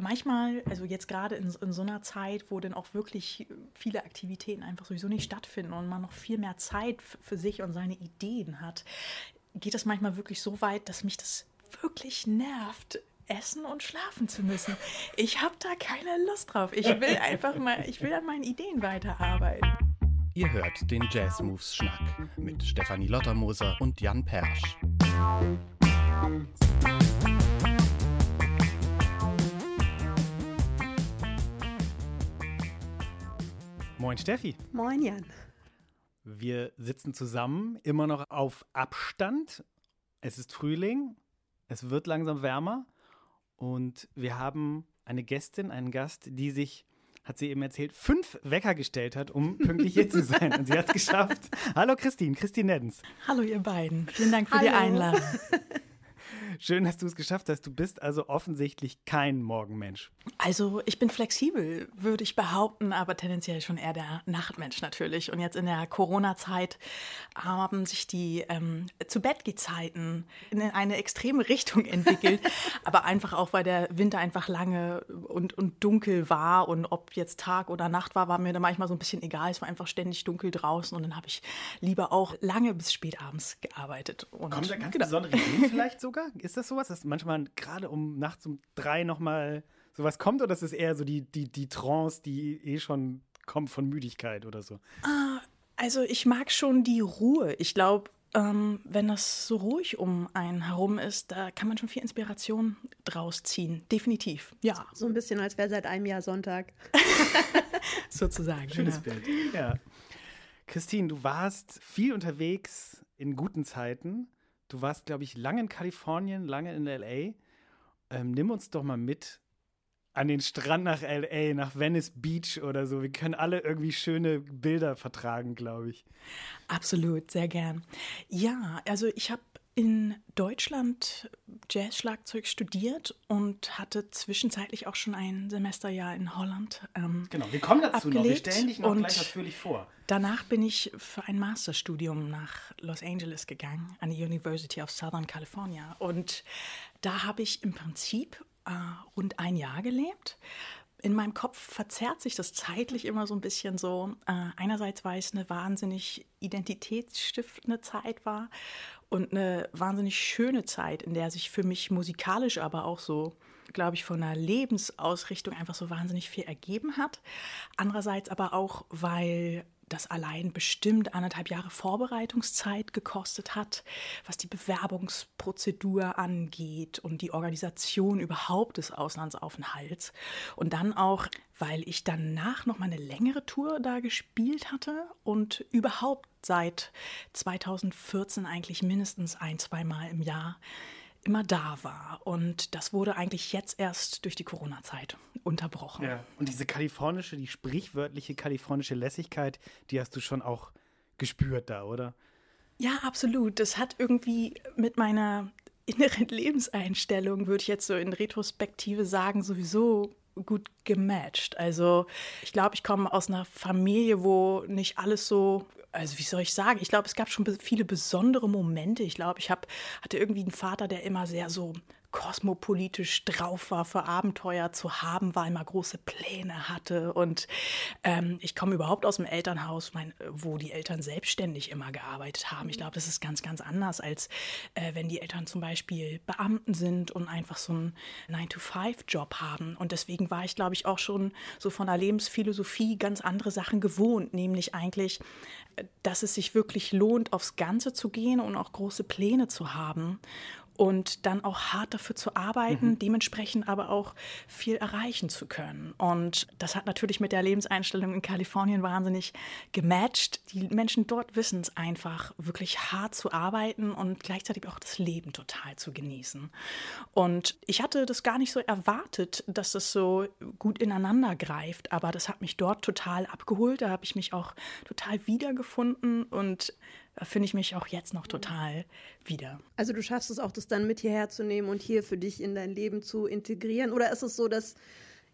manchmal, also jetzt gerade in, in, so einer Zeit, wo dann auch wirklich viele Aktivitäten einfach sowieso nicht stattfinden und man noch viel mehr Zeit für sich und seine Ideen hat, geht es manchmal wirklich so weit, dass mich das wirklich nervt, essen und schlafen zu müssen. Ich habe da keine Lust drauf. Ich will einfach mal, ich will an meinen Ideen weiterarbeiten. Ihr hört den Jazz Moves Schnack mit Stefanie Lottermoser und Jan Persch. Moin Steffi. Moin Jan. Wir sitzen zusammen, immer noch auf Abstand. Es ist Frühling, es wird langsam wärmer und wir haben eine Gästin, einen Gast, die sich, hat sie eben erzählt, fünf Wecker gestellt hat, um pünktlich hier zu sein. Und sie hat es geschafft. Hallo Christine, Christine Neddens. Hallo ihr beiden. Vielen Dank für Hallo. die Einladung. Schön, dass du es geschafft hast. Du bist also offensichtlich kein Morgenmensch. Also ich bin flexibel, würde ich behaupten, aber tendenziell schon eher der Nachtmensch natürlich. Und jetzt in der Corona-Zeit haben sich die ähm, zu bett Zeiten in eine extreme Richtung entwickelt. aber einfach auch, weil der Winter einfach lange und, und dunkel war. Und ob jetzt Tag oder Nacht war, war mir da manchmal so ein bisschen egal. Es war einfach ständig dunkel draußen. Und dann habe ich lieber auch lange bis spät abends gearbeitet. Und Kommen da ganz genau. besondere Ideen vielleicht sogar? Ist das sowas, dass manchmal gerade um nachts um drei nochmal sowas kommt oder ist es eher so die, die, die Trance, die eh schon kommt von Müdigkeit oder so? Ah, also ich mag schon die Ruhe. Ich glaube, ähm, wenn das so ruhig um einen herum ist, da kann man schon viel Inspiration draus ziehen. Definitiv, ja. So ein bisschen, als wäre seit einem Jahr Sonntag. Sozusagen. Schönes ja. Bild. Ja. Christine, du warst viel unterwegs in guten Zeiten. Du warst, glaube ich, lange in Kalifornien, lange in LA. Ähm, nimm uns doch mal mit an den Strand nach LA, nach Venice Beach oder so. Wir können alle irgendwie schöne Bilder vertragen, glaube ich. Absolut, sehr gern. Ja, also ich habe in Deutschland Jazzschlagzeug studiert und hatte zwischenzeitlich auch schon ein Semesterjahr in Holland. Ähm, genau, wir kommen dazu noch. Wir stellen dich noch gleich ausführlich vor. Danach bin ich für ein Masterstudium nach Los Angeles gegangen, an die University of Southern California. Und da habe ich im Prinzip äh, rund ein Jahr gelebt in meinem Kopf verzerrt sich das zeitlich immer so ein bisschen so. Äh, einerseits, weil es eine wahnsinnig identitätsstiftende Zeit war und eine wahnsinnig schöne Zeit, in der sich für mich musikalisch, aber auch so, glaube ich, von einer Lebensausrichtung einfach so wahnsinnig viel ergeben hat. Andererseits aber auch, weil das allein bestimmt anderthalb Jahre Vorbereitungszeit gekostet hat, was die Bewerbungsprozedur angeht und die Organisation überhaupt des Auslandsaufenthalts. Und dann auch, weil ich danach noch mal eine längere Tour da gespielt hatte und überhaupt seit 2014 eigentlich mindestens ein, zweimal im Jahr immer da war. Und das wurde eigentlich jetzt erst durch die Corona-Zeit unterbrochen. Ja. Und diese kalifornische, die sprichwörtliche kalifornische Lässigkeit, die hast du schon auch gespürt da, oder? Ja, absolut. Das hat irgendwie mit meiner inneren Lebenseinstellung, würde ich jetzt so in Retrospektive sagen, sowieso gut gematcht. Also ich glaube, ich komme aus einer Familie, wo nicht alles so also wie soll ich sagen, ich glaube, es gab schon viele besondere Momente. Ich glaube, ich hab, hatte irgendwie einen Vater, der immer sehr so kosmopolitisch drauf war, für Abenteuer zu haben war, immer große Pläne hatte. Und ähm, ich komme überhaupt aus dem Elternhaus, mein, wo die Eltern selbstständig immer gearbeitet haben. Ich glaube, das ist ganz, ganz anders, als äh, wenn die Eltern zum Beispiel Beamten sind und einfach so einen 9-to-5-Job haben. Und deswegen war ich, glaube ich, auch schon so von der Lebensphilosophie ganz andere Sachen gewohnt, nämlich eigentlich, äh, dass es sich wirklich lohnt, aufs Ganze zu gehen und auch große Pläne zu haben und dann auch hart dafür zu arbeiten, mhm. dementsprechend aber auch viel erreichen zu können. Und das hat natürlich mit der Lebenseinstellung in Kalifornien wahnsinnig gematcht. Die Menschen dort wissen es einfach, wirklich hart zu arbeiten und gleichzeitig auch das Leben total zu genießen. Und ich hatte das gar nicht so erwartet, dass das so gut ineinander greift, aber das hat mich dort total abgeholt. Da habe ich mich auch total wiedergefunden und finde ich mich auch jetzt noch total wieder. Also du schaffst es auch, das dann mit hierher zu nehmen und hier für dich in dein Leben zu integrieren? Oder ist es so, dass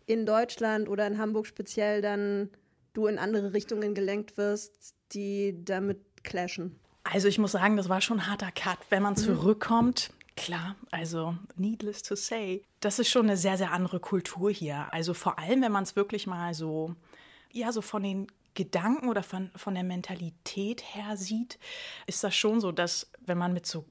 in Deutschland oder in Hamburg speziell dann du in andere Richtungen gelenkt wirst, die damit clashen? Also ich muss sagen, das war schon ein harter Cut. Wenn man mhm. zurückkommt, Klar, also needless to say, das ist schon eine sehr, sehr andere Kultur hier. Also vor allem, wenn man es wirklich mal so, ja, so von den Gedanken oder von, von der Mentalität her sieht, ist das schon so, dass wenn man mit so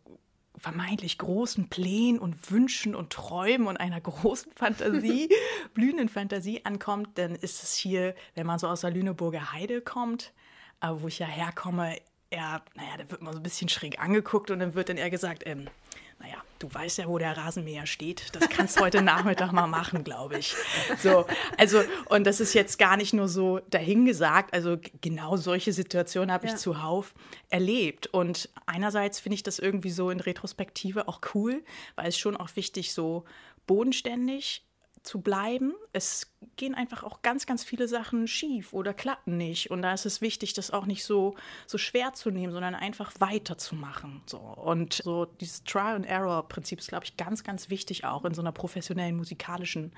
vermeintlich großen Plänen und Wünschen und Träumen und einer großen Fantasie, blühenden Fantasie ankommt, dann ist es hier, wenn man so aus der Lüneburger Heide kommt, äh, wo ich ja herkomme, eher, naja, da wird man so ein bisschen schräg angeguckt und dann wird dann eher gesagt, ähm, naja, du weißt ja, wo der Rasenmäher steht. Das kannst du heute Nachmittag mal machen, glaube ich. So, also, und das ist jetzt gar nicht nur so dahingesagt. Also, genau solche Situationen habe ja. ich zuhauf erlebt. Und einerseits finde ich das irgendwie so in Retrospektive auch cool, weil es schon auch wichtig so bodenständig zu bleiben. Es gehen einfach auch ganz, ganz viele Sachen schief oder klappen nicht. Und da ist es wichtig, das auch nicht so, so schwer zu nehmen, sondern einfach weiterzumachen. So. Und so dieses Trial-and-Error-Prinzip ist, glaube ich, ganz, ganz wichtig auch in so einer professionellen musikalischen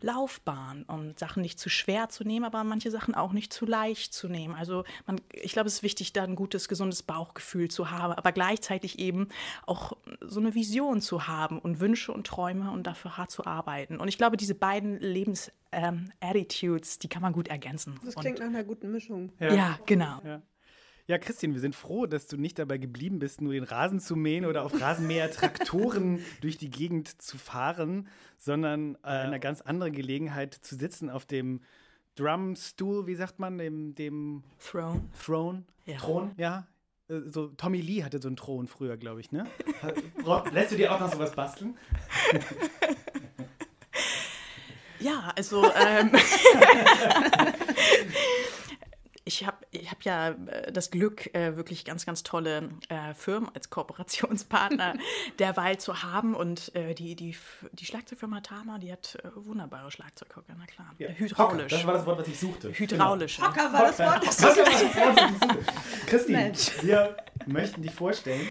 Laufbahn. Und Sachen nicht zu schwer zu nehmen, aber manche Sachen auch nicht zu leicht zu nehmen. Also man, ich glaube, es ist wichtig, da ein gutes, gesundes Bauchgefühl zu haben, aber gleichzeitig eben auch so eine Vision zu haben und Wünsche und Träume und dafür hart zu arbeiten. Und ich glaube, diese beiden Lebens ähm, Attitudes, die kann man gut ergänzen. Das klingt Und, nach einer guten Mischung. Ja, ja genau. Ja. Ja, Christian, wir sind froh, dass du nicht dabei geblieben bist, nur den Rasen zu mähen oder auf Rasenmäher-Traktoren durch die Gegend zu fahren, sondern äh, einer ganz anderen Gelegenheit zu sitzen auf dem Drumstuhl, wie sagt man, dem, dem Throne. Throne? Ja. Thron, ja. Äh, so, Tommy Lee hatte so einen Thron früher, glaube ich, ne? Lässt du dir auch noch sowas basteln? Ja, also ähm, ich habe ich hab ja äh, das Glück, äh, wirklich ganz, ganz tolle äh, Firmen als Kooperationspartner derweil zu haben. Und äh, die, die, die Schlagzeugfirma Tama, die hat äh, wunderbare Schlagzeughocker, na klar. Ja. Hydraulisch. Hocker, das war das Wort, was ich suchte. Hydraulisch. Genau. Hocker war das Wort, das, das, war das Wort, was ich suchte. Christine, wir möchten dich vorstellen,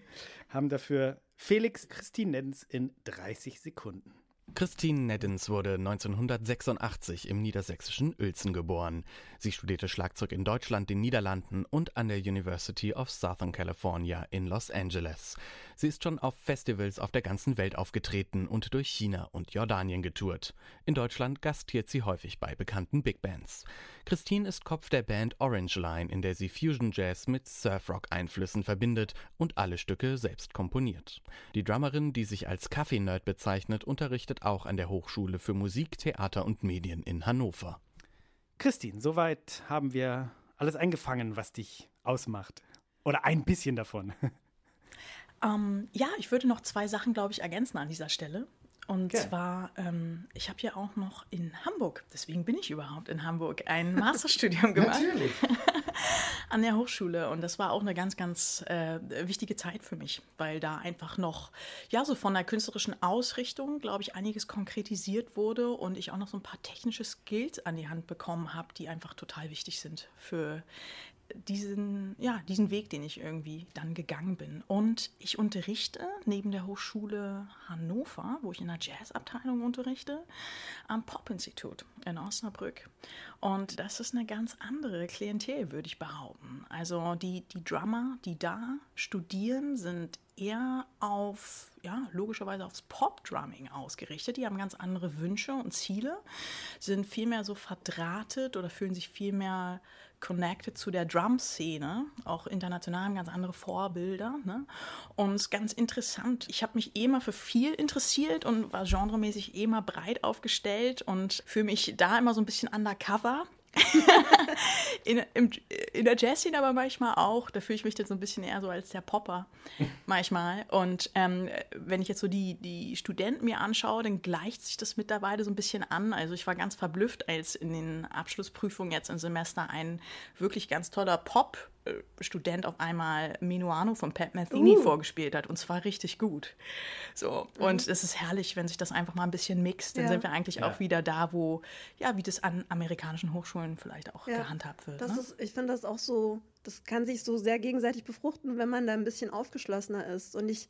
haben dafür Felix Christine Nens in 30 Sekunden. Christine Neddens wurde 1986 im niedersächsischen Uelzen geboren. Sie studierte Schlagzeug in Deutschland, den Niederlanden und an der University of Southern California in Los Angeles. Sie ist schon auf Festivals auf der ganzen Welt aufgetreten und durch China und Jordanien getourt. In Deutschland gastiert sie häufig bei bekannten Big Bands. Christine ist Kopf der Band Orange Line, in der sie Fusion Jazz mit Surfrock-Einflüssen verbindet und alle Stücke selbst komponiert. Die Drummerin, die sich als Kaffee-Nerd bezeichnet, unterrichtet auch an der Hochschule für Musik, Theater und Medien in Hannover. Christine, soweit haben wir alles eingefangen, was dich ausmacht. Oder ein bisschen davon. Ähm, ja, ich würde noch zwei Sachen, glaube ich, ergänzen an dieser Stelle. Und okay. zwar, ähm, ich habe ja auch noch in Hamburg, deswegen bin ich überhaupt in Hamburg, ein Masterstudium gemacht. Natürlich. An der Hochschule. Und das war auch eine ganz, ganz äh, wichtige Zeit für mich, weil da einfach noch, ja, so von der künstlerischen Ausrichtung, glaube ich, einiges konkretisiert wurde und ich auch noch so ein paar technische Skills an die Hand bekommen habe, die einfach total wichtig sind für diesen, ja, diesen Weg, den ich irgendwie dann gegangen bin. Und ich unterrichte neben der Hochschule Hannover, wo ich in der Jazzabteilung unterrichte, am Pop-Institut in Osnabrück. Und das ist eine ganz andere Klientel, würde ich behaupten. Also die, die Drummer, die da studieren, sind eher auf, ja, logischerweise aufs Pop-Drumming ausgerichtet. Die haben ganz andere Wünsche und Ziele, sind viel mehr so verdrahtet oder fühlen sich viel mehr connected zu der Drum-Szene, auch international haben ganz andere Vorbilder. Ne? Und es ist ganz interessant. Ich habe mich eh mal für viel interessiert und war genremäßig eh mal breit aufgestellt und fühle mich da immer so ein bisschen undercover. in, im, in der Jazzszene aber manchmal auch, da fühle ich mich jetzt so ein bisschen eher so als der Popper manchmal. Und ähm, wenn ich jetzt so die, die Studenten mir anschaue, dann gleicht sich das mittlerweile so ein bisschen an. Also ich war ganz verblüfft, als in den Abschlussprüfungen jetzt im Semester ein wirklich ganz toller Pop Student auf einmal Minuano von Pat Metheny uh. vorgespielt hat und zwar richtig gut. So und mhm. es ist herrlich, wenn sich das einfach mal ein bisschen mixt, dann ja. sind wir eigentlich ja. auch wieder da, wo ja, wie das an amerikanischen Hochschulen vielleicht auch ja. gehandhabt wird. Das ne? ist, ich finde das auch so, das kann sich so sehr gegenseitig befruchten, wenn man da ein bisschen aufgeschlossener ist und ich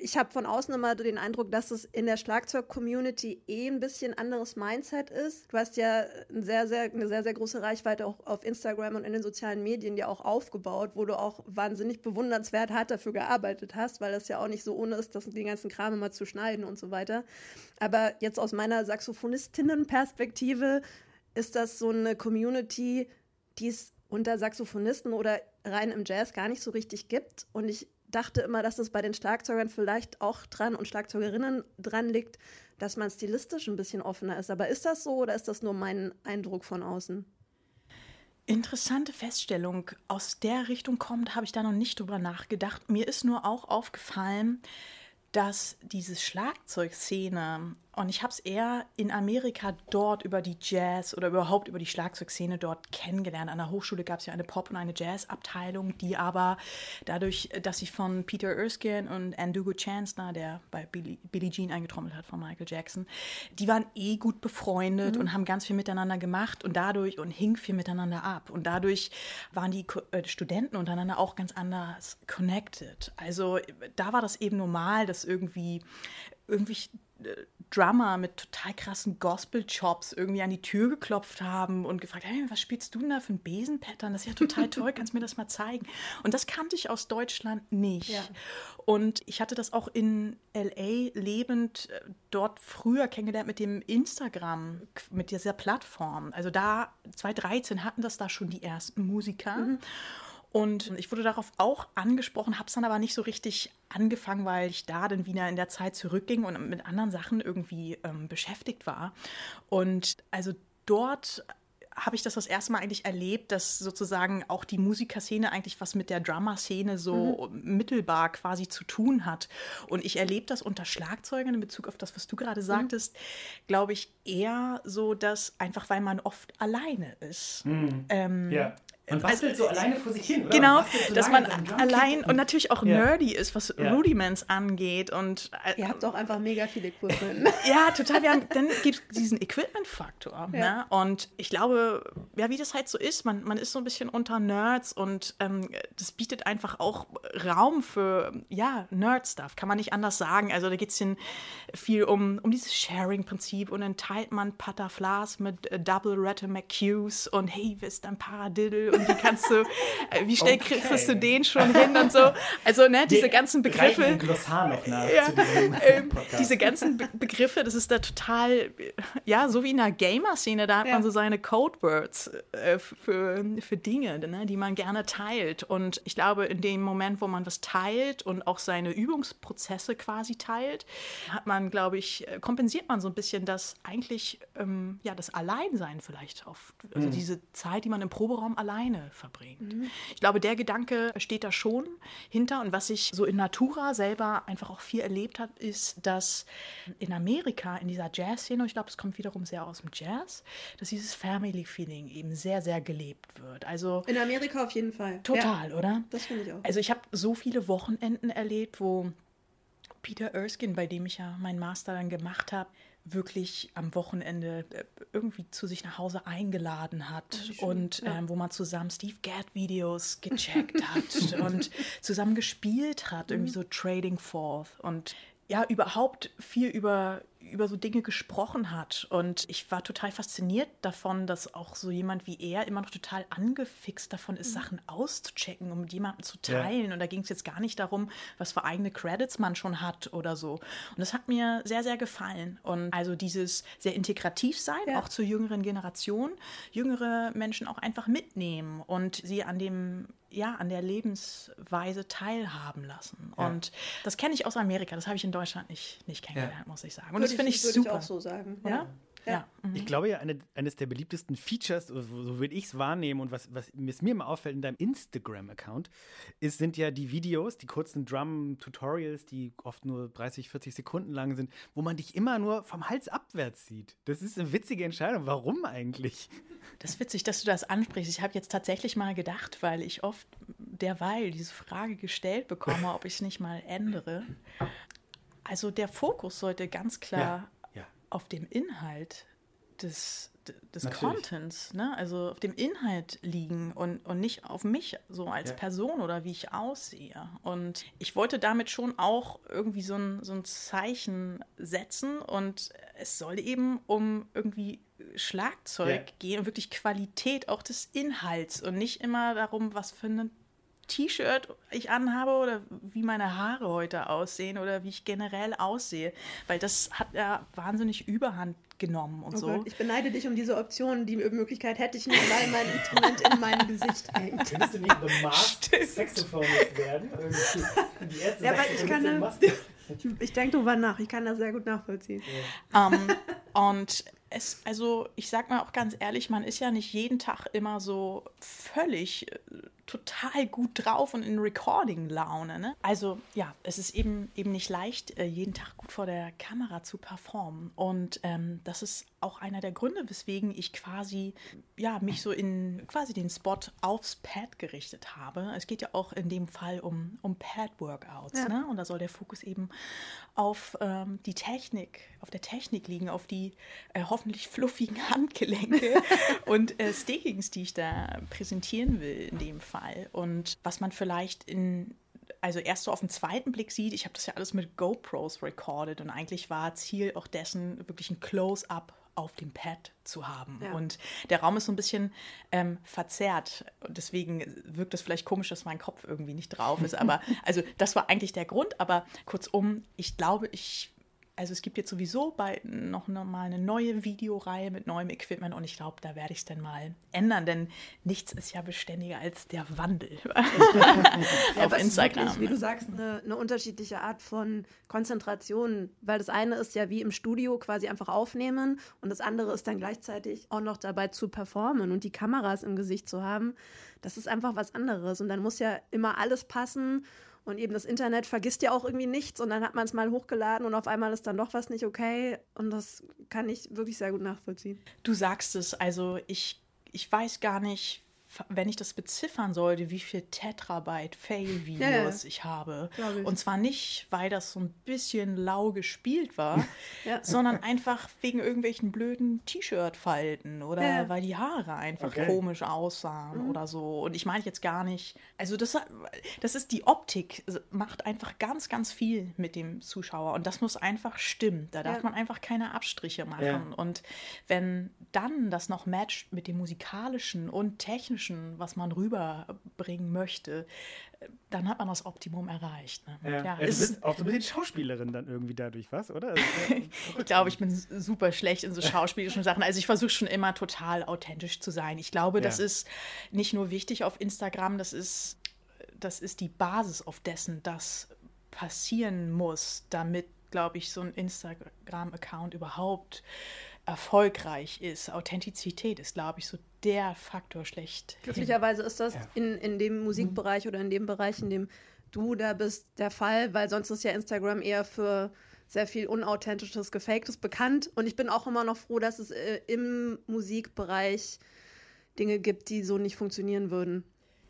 ich habe von außen immer den Eindruck, dass es in der Schlagzeug-Community eh ein bisschen anderes Mindset ist. Du hast ja ein sehr, sehr, eine sehr, sehr große Reichweite auch auf Instagram und in den sozialen Medien ja auch aufgebaut, wo du auch wahnsinnig bewundernswert hart dafür gearbeitet hast, weil das ja auch nicht so ohne ist, das, den ganzen Kram immer zu schneiden und so weiter. Aber jetzt aus meiner Saxophonistinnen-Perspektive ist das so eine Community, die es unter Saxophonisten oder rein im Jazz gar nicht so richtig gibt. Und ich dachte immer, dass es bei den Schlagzeugern vielleicht auch dran und Schlagzeugerinnen dran liegt, dass man stilistisch ein bisschen offener ist. Aber ist das so oder ist das nur mein Eindruck von außen? Interessante Feststellung. Aus der Richtung kommt, habe ich da noch nicht drüber nachgedacht. Mir ist nur auch aufgefallen, dass diese Schlagzeugszene und ich habe es eher in Amerika dort über die Jazz oder überhaupt über die Schlagzeugszene dort kennengelernt. An der Hochschule gab es ja eine Pop- und eine Jazz-Abteilung, die aber dadurch, dass sie von Peter Erskine und Andugo Chancellor, der bei Billie, Billie Jean eingetrommelt hat von Michael Jackson, die waren eh gut befreundet mhm. und haben ganz viel miteinander gemacht und dadurch und hing viel miteinander ab. Und dadurch waren die äh, Studenten untereinander auch ganz anders connected. Also da war das eben normal, dass irgendwie irgendwie äh, Drummer mit total krassen Gospel-Chops irgendwie an die Tür geklopft haben und gefragt, hey, was spielst du denn da für ein Besenpattern? Das ist ja total toll, kannst du mir das mal zeigen? Und das kannte ich aus Deutschland nicht. Ja. Und ich hatte das auch in LA lebend äh, dort früher kennengelernt mit dem Instagram, mit dieser Plattform. Also da 2013 hatten das da schon die ersten Musiker. Mhm. Und ich wurde darauf auch angesprochen, habe es dann aber nicht so richtig angefangen, weil ich da dann wieder in der Zeit zurückging und mit anderen Sachen irgendwie ähm, beschäftigt war. Und also dort habe ich das das erste Mal eigentlich erlebt, dass sozusagen auch die Musikerszene eigentlich was mit der Drummer-Szene so mhm. mittelbar quasi zu tun hat. Und ich erlebe das unter Schlagzeugern in Bezug auf das, was du gerade mhm. sagtest, mhm. glaube ich eher so, dass einfach weil man oft alleine ist. Mhm. Ähm, ja. Man bastelt also, so alleine vor sich hin, oder? Genau, so dass man allein und, natürlich auch ja. nerdy ist, was ja. Rudiments angeht. Und, äh, Ihr habt auch einfach mega viel Equipment. ja, total. Wir haben, dann gibt es diesen Equipment-Faktor. Ja. Ne? Und ich glaube, ja, wie das halt so ist, man, man ist so ein bisschen unter Nerds und ähm, das bietet einfach auch Raum für, ja, Nerd-Stuff, kann man nicht anders sagen. Also da geht es viel um, um dieses Sharing-Prinzip und dann teilt man Pataflas mit äh, Double Rette McCues und hey, wer ist dein Paradiddle und wie kannst du, äh, wie schnell okay. kriegst du den schon hin und so. Also, ne, diese ganzen Begriffe. Ein Glossar noch nach ja, ähm, diese ganzen Be Begriffe, das ist da total, ja, so wie in der Gamer-Szene, da hat ja. man so seine Codewords äh, für, für Dinge, ne, die man gerne teilt. Und ich glaube, in dem Moment, wo man was teilt und auch seine Übungsprozesse quasi teilt, hat man, glaube ich, äh, kompensiert man so ein bisschen das eigentlich, ähm, ja, das Alleinsein vielleicht auf, also mhm. diese Zeit, die man im Proberaum allein alleine verbringt. Mhm. Ich glaube, der Gedanke steht da schon hinter. Und was ich so in Natura selber einfach auch viel erlebt habe, ist, dass in Amerika, in dieser Jazz-Szene, ich glaube, es kommt wiederum sehr aus dem Jazz, dass dieses Family-Feeling eben sehr, sehr gelebt wird. Also in Amerika auf jeden Fall. Total, ja, oder? Das finde ich auch. Also ich habe so viele Wochenenden erlebt, wo Peter Erskine, bei dem ich ja meinen Master dann gemacht habe, wirklich am Wochenende äh, irgendwie zu sich nach Hause eingeladen hat oh, und ja. ähm, wo man zusammen Steve Gadd Videos gecheckt hat und zusammen gespielt hat, irgendwie mhm. so Trading Forth und ja, überhaupt viel über, über so Dinge gesprochen hat. Und ich war total fasziniert davon, dass auch so jemand wie er immer noch total angefixt davon ist, mhm. Sachen auszuchecken und mit jemandem zu teilen. Ja. Und da ging es jetzt gar nicht darum, was für eigene Credits man schon hat oder so. Und das hat mir sehr, sehr gefallen. Und also dieses sehr integrativ sein, ja. auch zur jüngeren Generation, jüngere Menschen auch einfach mitnehmen und sie an dem ja, an der Lebensweise teilhaben lassen. Ja. Und das kenne ich aus Amerika, das habe ich in Deutschland nicht, nicht kennengelernt, ja. muss ich sagen. Und das finde ich, ich super. Ich auch so sagen. Oder? Ja. Ja. Mhm. Ich glaube ja, eine, eines der beliebtesten Features, so, würde ich es wahrnehmen und was, was mir immer auffällt in deinem Instagram-Account, sind ja die Videos, die kurzen Drum-Tutorials, die oft nur 30, 40 Sekunden lang sind, wo man dich immer nur vom Hals abwärts sieht. Das ist eine witzige Entscheidung. Warum eigentlich? Das ist witzig, dass du das ansprichst. Ich habe jetzt tatsächlich mal gedacht, weil ich oft derweil diese Frage gestellt bekomme, ob ich es nicht mal ändere. Also der Fokus sollte ganz klar ja auf dem Inhalt des, des Contents, ne? also auf dem Inhalt liegen und, und nicht auf mich so als ja. Person oder wie ich aussehe. Und ich wollte damit schon auch irgendwie so ein, so ein Zeichen setzen und es soll eben um irgendwie Schlagzeug ja. gehen und wirklich Qualität auch des Inhalts und nicht immer darum, was für ein T-Shirt ich anhabe oder wie meine Haare heute aussehen oder wie ich generell aussehe. Weil das hat ja wahnsinnig Überhand genommen und oh so. Gott, ich beneide dich um diese Option. Die Möglichkeit hätte ich nicht, weil mein Instrument in meinem Gesicht hängt. Könntest du nicht The Masked Saxophonist werden? Die erste ja, weil ich kann das, Ich denke drüber nach. Ich kann das sehr gut nachvollziehen. Ja. Um, ähm, und es, also ich sag mal auch ganz ehrlich, man ist ja nicht jeden Tag immer so völlig äh, total gut drauf und in Recording-Laune. Ne? Also ja, es ist eben, eben nicht leicht, äh, jeden Tag gut vor der Kamera zu performen. Und ähm, das ist auch einer der Gründe, weswegen ich quasi, ja, mich so in quasi den Spot aufs Pad gerichtet habe. Es geht ja auch in dem Fall um, um Pad-Workouts. Ja. Ne? Und da soll der Fokus eben auf ähm, die Technik, auf der Technik liegen, auf die äh, hoffentlich fluffigen Handgelenke und äh, Stakings, die ich da präsentieren will in dem Fall. Fall. Und was man vielleicht in also erst so auf den zweiten Blick sieht, ich habe das ja alles mit GoPros recorded und eigentlich war Ziel auch dessen, wirklich ein Close-up auf dem Pad zu haben. Ja. Und der Raum ist so ein bisschen ähm, verzerrt. Und deswegen wirkt es vielleicht komisch, dass mein Kopf irgendwie nicht drauf ist. Aber also das war eigentlich der Grund. Aber kurzum, ich glaube, ich also es gibt jetzt sowieso bald noch mal eine neue Videoreihe mit neuem Equipment und ich glaube, da werde ich es dann mal ändern, denn nichts ist ja beständiger als der Wandel ja, auf Instagram. Wirklich, wie du sagst, eine, eine, unterschiedliche Art von Konzentration, weil das eine ist ja wie im Studio quasi einfach aufnehmen und das andere ist dann gleichzeitig auch noch dabei zu performen und die Kameras im Gesicht zu haben. Das ist einfach was anderes und dann muss ja immer alles passen und eben das Internet vergisst ja auch irgendwie nichts und dann hat man es mal hochgeladen und auf einmal ist dann doch was nicht okay. Und das kann ich wirklich sehr gut nachvollziehen. Du sagst es, also ich, ich weiß gar nicht, wenn ich das beziffern sollte, wie viel Tetrabyte Fail-Videos ja, ich habe. Ich. Und zwar nicht, weil das so ein bisschen lau gespielt war, ja. sondern einfach wegen irgendwelchen blöden T-Shirt-Falten oder ja. weil die Haare einfach okay. komisch aussahen mhm. oder so. Und ich meine jetzt gar nicht, also das, das ist die Optik, macht einfach ganz, ganz viel mit dem Zuschauer. Und das muss einfach stimmen. Da darf man einfach keine Abstriche machen. Und wenn dann das noch matcht mit dem musikalischen und technischen, Menschen, was man rüberbringen möchte, dann hat man das Optimum erreicht. Ne? Ja. Ja, du bist auch so ein bisschen Schauspielerin dann irgendwie dadurch, was, oder? Also, ich glaube, ich bin super schlecht in so schauspielerischen Sachen. Also ich versuche schon immer total authentisch zu sein. Ich glaube, ja. das ist nicht nur wichtig auf Instagram, das ist, das ist die Basis, auf dessen das passieren muss, damit, glaube ich, so ein Instagram-Account überhaupt erfolgreich ist. Authentizität ist, glaube ich, so der Faktor schlecht. Glücklicherweise ist das ja. in, in dem Musikbereich oder in dem Bereich, in dem du da bist, der Fall, weil sonst ist ja Instagram eher für sehr viel unauthentisches, gefaktes bekannt. Und ich bin auch immer noch froh, dass es äh, im Musikbereich Dinge gibt, die so nicht funktionieren würden.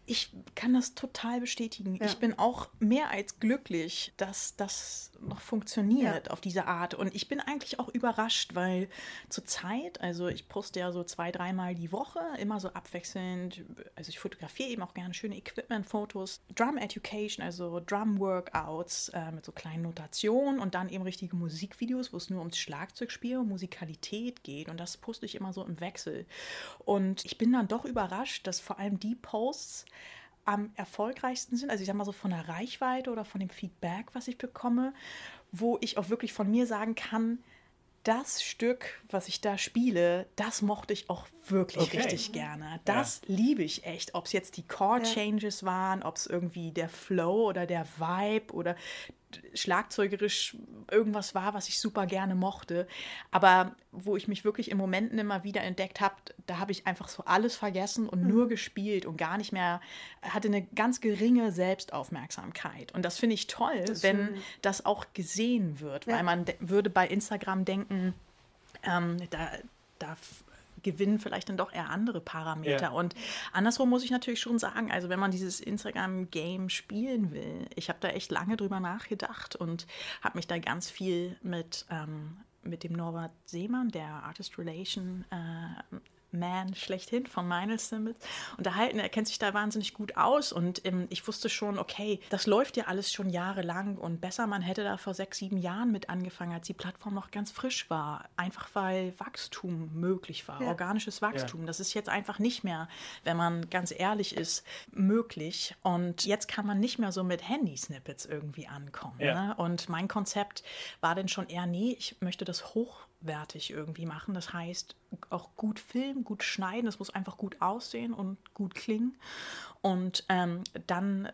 Ich kann das total bestätigen. Ja. Ich bin auch mehr als glücklich, dass das noch funktioniert ja. auf diese Art. Und ich bin eigentlich auch überrascht, weil zur Zeit, also ich poste ja so zwei, dreimal die Woche, immer so abwechselnd. Also ich fotografiere eben auch gerne schöne Equipment-Fotos. Drum Education, also Drum-Workouts äh, mit so kleinen Notationen und dann eben richtige Musikvideos, wo es nur ums Schlagzeugspiel und Musikalität geht. Und das poste ich immer so im Wechsel. Und ich bin dann doch überrascht, dass vor allem die Posts, am erfolgreichsten sind, also ich sag mal so von der Reichweite oder von dem Feedback, was ich bekomme, wo ich auch wirklich von mir sagen kann, das Stück, was ich da spiele, das mochte ich auch wirklich okay. richtig gerne. Das ja. liebe ich echt. Ob es jetzt die Chord Changes ja. waren, ob es irgendwie der Flow oder der Vibe oder schlagzeugerisch irgendwas war, was ich super gerne mochte. Aber wo ich mich wirklich in Momenten immer wieder entdeckt habe, da habe ich einfach so alles vergessen und mhm. nur gespielt und gar nicht mehr, hatte eine ganz geringe Selbstaufmerksamkeit. Und das finde ich toll, das wenn schön. das auch gesehen wird, ja. weil man würde bei Instagram denken, ähm, da, da gewinnen vielleicht dann doch eher andere Parameter. Ja. Und andersrum muss ich natürlich schon sagen, also wenn man dieses Instagram-Game spielen will, ich habe da echt lange drüber nachgedacht und habe mich da ganz viel mit ähm, mit dem Norbert Seemann, der Artist Relation äh, man schlechthin von Meinl Simmons unterhalten. Er kennt sich da wahnsinnig gut aus und ähm, ich wusste schon, okay, das läuft ja alles schon jahrelang und besser, man hätte da vor sechs, sieben Jahren mit angefangen, als die Plattform noch ganz frisch war. Einfach weil Wachstum möglich war, ja. organisches Wachstum. Ja. Das ist jetzt einfach nicht mehr, wenn man ganz ehrlich ist, möglich. Und jetzt kann man nicht mehr so mit Handy-Snippets irgendwie ankommen. Ja. Ne? Und mein Konzept war dann schon eher, nee, ich möchte das hoch hochwertig irgendwie machen. Das heißt, auch gut filmen, gut schneiden, das muss einfach gut aussehen und gut klingen. Und ähm, dann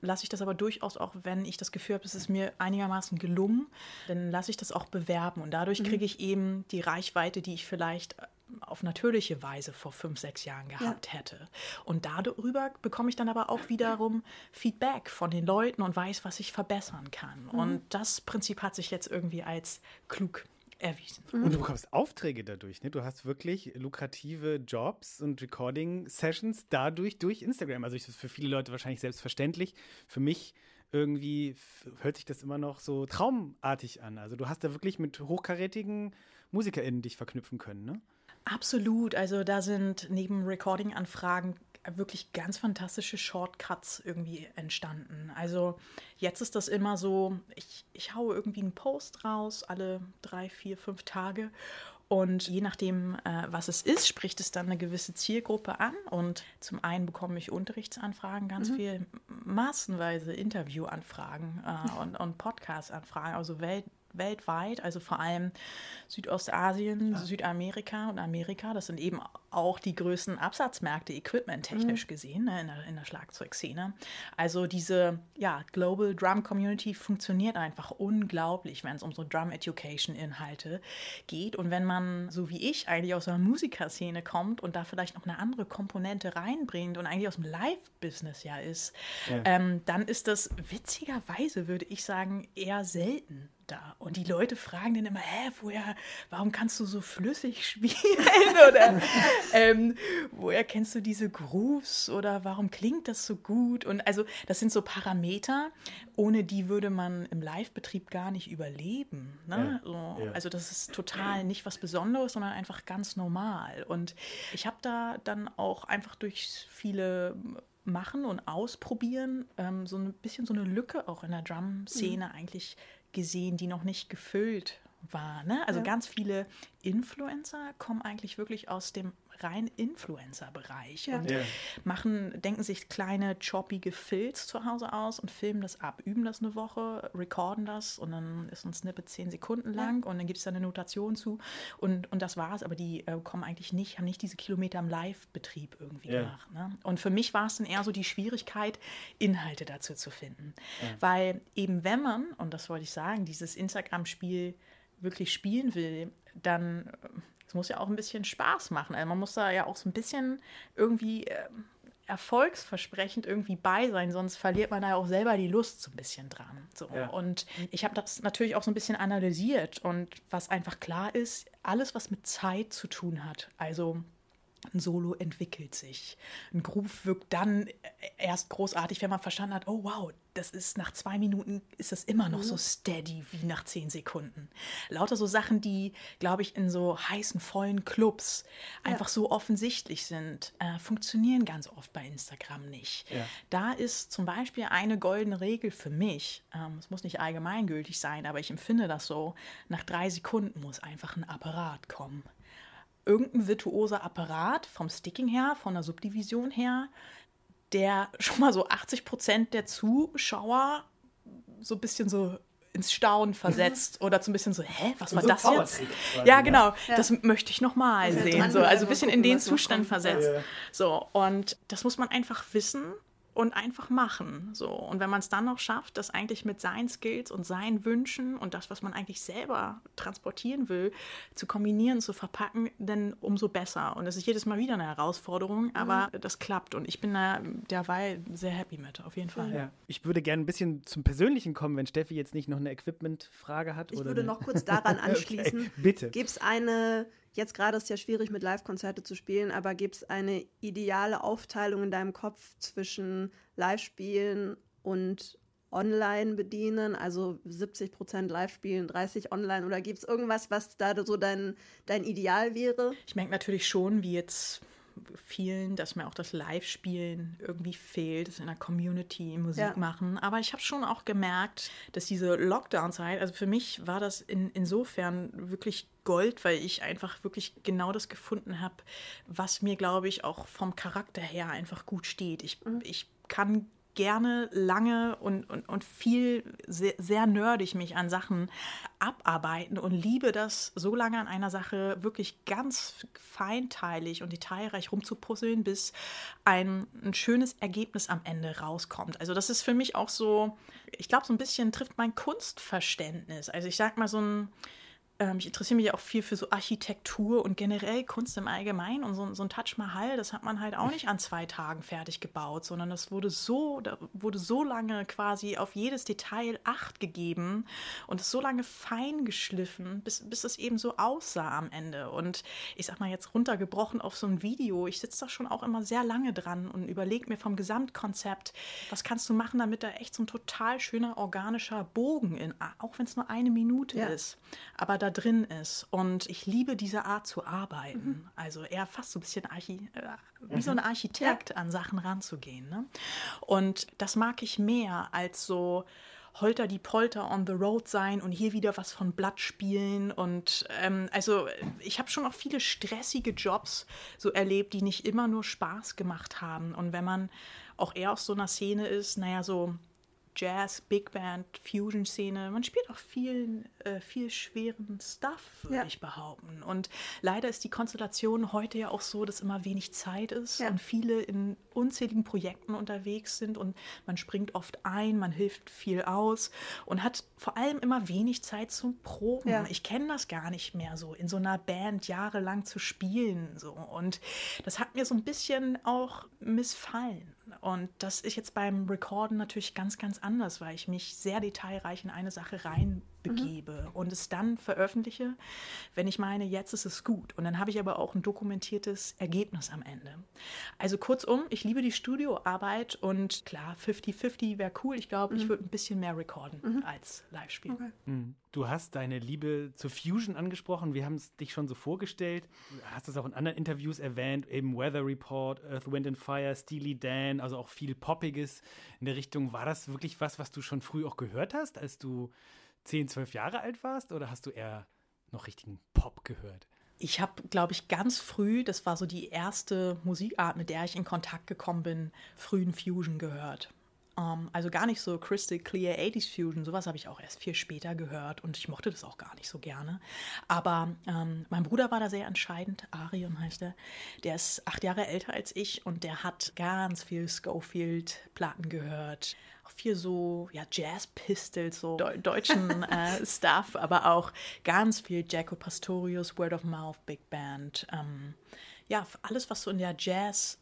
lasse ich das aber durchaus auch, wenn ich das Gefühl habe, es ist mir einigermaßen gelungen, dann lasse ich das auch bewerben. Und dadurch mhm. kriege ich eben die Reichweite, die ich vielleicht auf natürliche Weise vor fünf, sechs Jahren gehabt ja. hätte. Und darüber bekomme ich dann aber auch wiederum Feedback von den Leuten und weiß, was ich verbessern kann. Mhm. Und das Prinzip hat sich jetzt irgendwie als klug erwiesen. Und du bekommst Aufträge dadurch, ne? Du hast wirklich lukrative Jobs und Recording-Sessions dadurch durch Instagram. Also das ist für viele Leute wahrscheinlich selbstverständlich. Für mich irgendwie hört sich das immer noch so traumartig an. Also du hast da wirklich mit hochkarätigen MusikerInnen dich verknüpfen können, ne? Absolut. Also da sind neben Recording-Anfragen wirklich ganz fantastische Shortcuts irgendwie entstanden. Also jetzt ist das immer so, ich, ich haue irgendwie einen Post raus, alle drei, vier, fünf Tage. Und je nachdem, äh, was es ist, spricht es dann eine gewisse Zielgruppe an. Und zum einen bekomme ich Unterrichtsanfragen, ganz mhm. viel, massenweise Interviewanfragen äh, und, und Podcast-Anfragen, also welt, weltweit, also vor allem Südostasien, ja. Südamerika und Amerika. Das sind eben auch die größten Absatzmärkte, equipment-technisch mhm. gesehen, ne, in, der, in der Schlagzeugszene. Also diese ja, Global Drum Community funktioniert einfach unglaublich, wenn es um so Drum Education-Inhalte geht. Und wenn man, so wie ich, eigentlich aus einer Musikerszene kommt und da vielleicht noch eine andere Komponente reinbringt und eigentlich aus dem Live-Business ja ist, ja. Ähm, dann ist das witzigerweise, würde ich sagen, eher selten da. Und die Leute fragen dann immer, hä, woher, warum kannst du so flüssig spielen? Oder ähm, woher kennst du diese Grooves oder warum klingt das so gut? Und also das sind so Parameter, ohne die würde man im Live-Betrieb gar nicht überleben. Ne? Ja, so, ja. Also das ist total nicht was Besonderes, sondern einfach ganz normal. Und ich habe da dann auch einfach durch viele Machen und Ausprobieren ähm, so ein bisschen so eine Lücke auch in der Drum-Szene mhm. eigentlich gesehen, die noch nicht gefüllt war. Ne? Also ja. ganz viele Influencer kommen eigentlich wirklich aus dem rein Influencer-Bereich ja. und ja. machen, denken sich kleine choppige Filz zu Hause aus und filmen das ab, üben das eine Woche, recorden das und dann ist ein Snippet zehn Sekunden lang ja. und dann gibt es da eine Notation zu und, und das war's. Aber die äh, kommen eigentlich nicht, haben nicht diese Kilometer im Live-Betrieb irgendwie gemacht. Ne? Und für mich war es dann eher so die Schwierigkeit, Inhalte dazu zu finden. Weil eben wenn man, und das wollte ich sagen, dieses Instagram-Spiel wirklich spielen will, dann äh, es muss ja auch ein bisschen Spaß machen. Also man muss da ja auch so ein bisschen irgendwie äh, erfolgsversprechend irgendwie bei sein, sonst verliert man da auch selber die Lust so ein bisschen dran. So. Ja. Und ich habe das natürlich auch so ein bisschen analysiert und was einfach klar ist, alles, was mit Zeit zu tun hat, also ein Solo entwickelt sich. Ein Groove wirkt dann erst großartig, wenn man verstanden hat, oh wow, das ist nach zwei Minuten ist das immer noch mhm. so steady wie nach zehn Sekunden. Lauter so Sachen, die, glaube ich, in so heißen, vollen Clubs ja. einfach so offensichtlich sind, äh, funktionieren ganz oft bei Instagram nicht. Ja. Da ist zum Beispiel eine goldene Regel für mich, ähm, es muss nicht allgemeingültig sein, aber ich empfinde das so, nach drei Sekunden muss einfach ein Apparat kommen irgendein virtuoser Apparat vom Sticking her, von der Subdivision her, der schon mal so 80 Prozent der Zuschauer so ein bisschen so ins Staunen versetzt oder so ein bisschen so, hä, was war so das jetzt? Ja, genau, ja. das möchte ich nochmal sehen. So, also ein bisschen in den Zustand versetzt. So, und das muss man einfach wissen und einfach machen. So. Und wenn man es dann noch schafft, das eigentlich mit seinen Skills und seinen Wünschen und das, was man eigentlich selber transportieren will, zu kombinieren, zu verpacken, dann umso besser. Und es ist jedes Mal wieder eine Herausforderung, aber mhm. das klappt. Und ich bin da derweil sehr happy mit, auf jeden Fall. Ja. Ich würde gerne ein bisschen zum Persönlichen kommen, wenn Steffi jetzt nicht noch eine Equipment-Frage hat. Ich oder würde eine... noch kurz daran anschließen. okay, bitte. Gibt es eine Jetzt gerade ist es ja schwierig, mit Live-Konzerte zu spielen, aber gibt es eine ideale Aufteilung in deinem Kopf zwischen Live-Spielen und online bedienen, also 70 Prozent live spielen, 30 online? Oder gibt es irgendwas, was da so dein, dein Ideal wäre? Ich merke natürlich schon, wie jetzt vielen, dass mir auch das Live-Spielen irgendwie fehlt, das in der Community Musik ja. machen. Aber ich habe schon auch gemerkt, dass diese Lockdown-Zeit, also für mich war das in, insofern wirklich Gold, weil ich einfach wirklich genau das gefunden habe, was mir, glaube ich, auch vom Charakter her einfach gut steht. Ich, mhm. ich kann gerne lange und, und, und viel, sehr, sehr nerdig mich an Sachen abarbeiten und liebe das, so lange an einer Sache wirklich ganz feinteilig und detailreich rumzupuzzeln, bis ein, ein schönes Ergebnis am Ende rauskommt. Also das ist für mich auch so, ich glaube, so ein bisschen trifft mein Kunstverständnis. Also ich sag mal so ein ähm, ich interessiere mich auch viel für so Architektur und generell Kunst im Allgemeinen. Und so, so ein Taj Mahal, das hat man halt auch nicht an zwei Tagen fertig gebaut, sondern das wurde so, da wurde so lange quasi auf jedes Detail Acht gegeben und so lange fein geschliffen, bis, bis es eben so aussah am Ende. Und ich sag mal jetzt runtergebrochen auf so ein Video, ich sitze da schon auch immer sehr lange dran und überlege mir vom Gesamtkonzept, was kannst du machen, damit da echt so ein total schöner organischer Bogen in, auch wenn es nur eine Minute ja. ist. Aber da da drin ist. Und ich liebe diese Art zu arbeiten. Mhm. Also eher fast so ein bisschen Archi äh, wie mhm. so ein Architekt ja. an Sachen ranzugehen. Ne? Und das mag ich mehr als so Holter die Polter on the road sein und hier wieder was von Blatt spielen. Und ähm, also ich habe schon auch viele stressige Jobs so erlebt, die nicht immer nur Spaß gemacht haben. Und wenn man auch eher aus so einer Szene ist, naja, so Jazz, Big Band, Fusion-Szene. Man spielt auch viel, äh, viel schweren Stuff, würde ja. ich behaupten. Und leider ist die Konstellation heute ja auch so, dass immer wenig Zeit ist ja. und viele in unzähligen Projekten unterwegs sind und man springt oft ein, man hilft viel aus und hat vor allem immer wenig Zeit zum Proben. Ja. Ich kenne das gar nicht mehr so, in so einer Band jahrelang zu spielen. So. Und das hat mir so ein bisschen auch missfallen. Und das ist jetzt beim Recorden natürlich ganz, ganz anders, weil ich mich sehr detailreich in eine Sache rein begebe mhm. und es dann veröffentliche, wenn ich meine, jetzt ist es gut. Und dann habe ich aber auch ein dokumentiertes Ergebnis am Ende. Also kurzum, ich liebe die Studioarbeit und klar, 50-50 wäre cool. Ich glaube, mhm. ich würde ein bisschen mehr recorden mhm. als live spielen. Okay. Mhm. Du hast deine Liebe zur Fusion angesprochen. Wir haben es dich schon so vorgestellt. Du hast es auch in anderen Interviews erwähnt, eben Weather Report, Earth, Wind and Fire, Steely Dan, also auch viel Poppiges in der Richtung. War das wirklich was, was du schon früh auch gehört hast, als du 10, 12 Jahre alt warst oder hast du eher noch richtigen Pop gehört? Ich habe, glaube ich, ganz früh, das war so die erste Musikart, mit der ich in Kontakt gekommen bin, frühen Fusion gehört. Um, ähm, also gar nicht so Crystal Clear 80s Fusion, sowas habe ich auch erst viel später gehört und ich mochte das auch gar nicht so gerne. Aber ähm, mein Bruder war da sehr entscheidend, Arion heißt er. Der ist acht Jahre älter als ich und der hat ganz viel Schofield-Platten gehört auch viel so ja, Jazz-Pistols, so de deutschen äh, Stuff, aber auch ganz viel Jaco Pastorius, Word of Mouth, Big Band. Ähm, ja, alles, was so in der Jazz,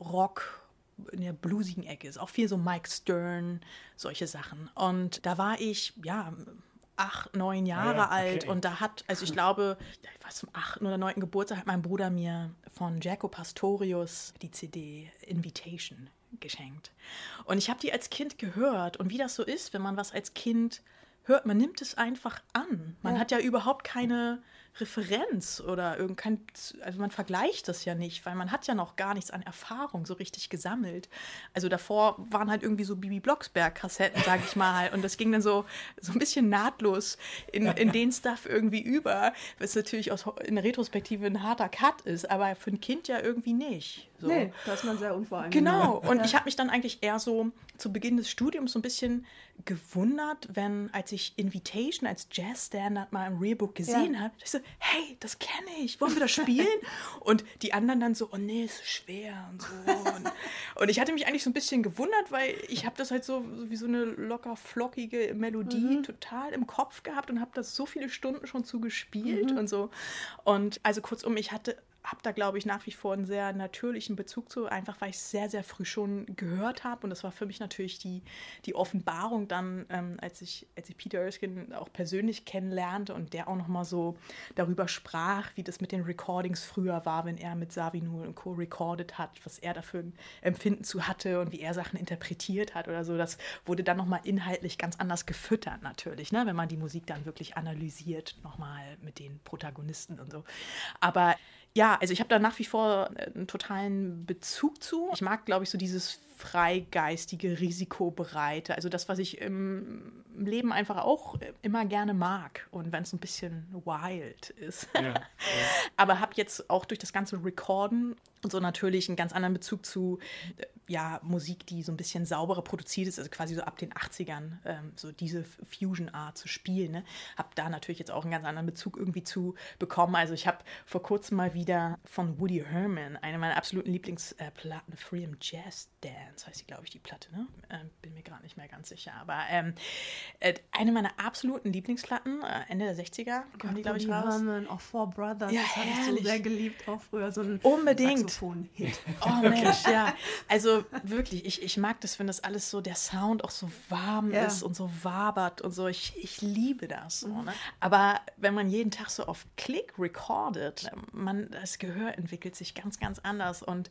Rock, in der bluesigen Ecke ist. Auch viel so Mike Stern, solche Sachen. Und da war ich, ja, acht, neun Jahre ah, ja, okay. alt und da hat, also ich glaube, was zum achten oder neunten Geburtstag hat mein Bruder mir von Jaco Pastorius die CD Invitation geschenkt. Und ich habe die als Kind gehört und wie das so ist, wenn man was als Kind hört, man nimmt es einfach an. Man ja. hat ja überhaupt keine Referenz oder irgendein, also man vergleicht das ja nicht, weil man hat ja noch gar nichts an Erfahrung so richtig gesammelt. Also davor waren halt irgendwie so Bibi Blocksberg-Kassetten, sag ich mal, und das ging dann so, so ein bisschen nahtlos in, in den Stuff irgendwie über, was natürlich aus, in der Retrospektive ein harter Cut ist, aber für ein Kind ja irgendwie nicht. So. Nee, da ist man sehr unvoreingenommen. Genau, und ja. ich habe mich dann eigentlich eher so zu Beginn des Studiums so ein bisschen gewundert, wenn, als ich Invitation als Jazz-Standard mal im Reelbook gesehen ja. habe, ich so, hey, das kenne ich, wollen wir das spielen? und die anderen dann so, oh nee, ist so schwer und so. Und, und, ich hatte mich eigentlich so ein bisschen gewundert, weil ich habe das halt so, wie so eine locker flockige Melodie mhm. total im Kopf gehabt und habe das so viele Stunden schon zu gespielt mhm. und so. Und also kurzum, ich hatte habe da, glaube ich, nach wie vor einen sehr natürlichen Bezug zu, einfach weil ich es sehr, sehr früh schon gehört habe. Und das war für mich natürlich die, die Offenbarung dann, ähm, als, ich, als ich Peter Erskine auch persönlich kennenlernte und der auch nochmal so darüber sprach, wie das mit den Recordings früher war, wenn er mit Savino und Co. recorded hat, was er dafür ein Empfinden zu hatte und wie er Sachen interpretiert hat oder so. Das wurde dann nochmal inhaltlich ganz anders gefüttert natürlich, ne? wenn man die Musik dann wirklich analysiert, nochmal mit den Protagonisten und so. Aber ja, also ich habe da nach wie vor äh, einen totalen Bezug zu. Ich mag, glaube ich, so dieses freigeistige, risikobereite, also das, was ich im Leben einfach auch immer gerne mag und wenn es ein bisschen wild ist. Ja, ja. Aber habe jetzt auch durch das ganze Recorden und so natürlich einen ganz anderen Bezug zu äh, ja, Musik, die so ein bisschen sauberer produziert ist, also quasi so ab den 80ern, ähm, so diese Fusion-Art zu spielen. Ne? Habe da natürlich jetzt auch einen ganz anderen Bezug irgendwie zu bekommen. Also ich habe vor kurzem mal wieder von Woody Herman, eine meiner absoluten Lieblingsplatten, äh, Freedom Jazz Dance, heißt die, glaube ich, die Platte, ne? Ähm, bin mir gerade nicht mehr ganz sicher. Aber ähm, äh, eine meiner absoluten Lieblingsplatten, äh, Ende der 60er, kam die, glaube ich, raus. Herman, auch Four Brothers, ja, das habe ich so sehr geliebt, auch früher so ein Unbedingt. Saxophon-Hit. Oh Mensch, ja. Also wirklich, ich, ich mag das, wenn das alles so, der Sound auch so warm ja. ist und so wabert und so. Ich, ich liebe das. So, mhm. ne? Aber wenn man jeden Tag so auf Klick recordet, man, das Gehör entwickelt sich ganz, ganz anders. Und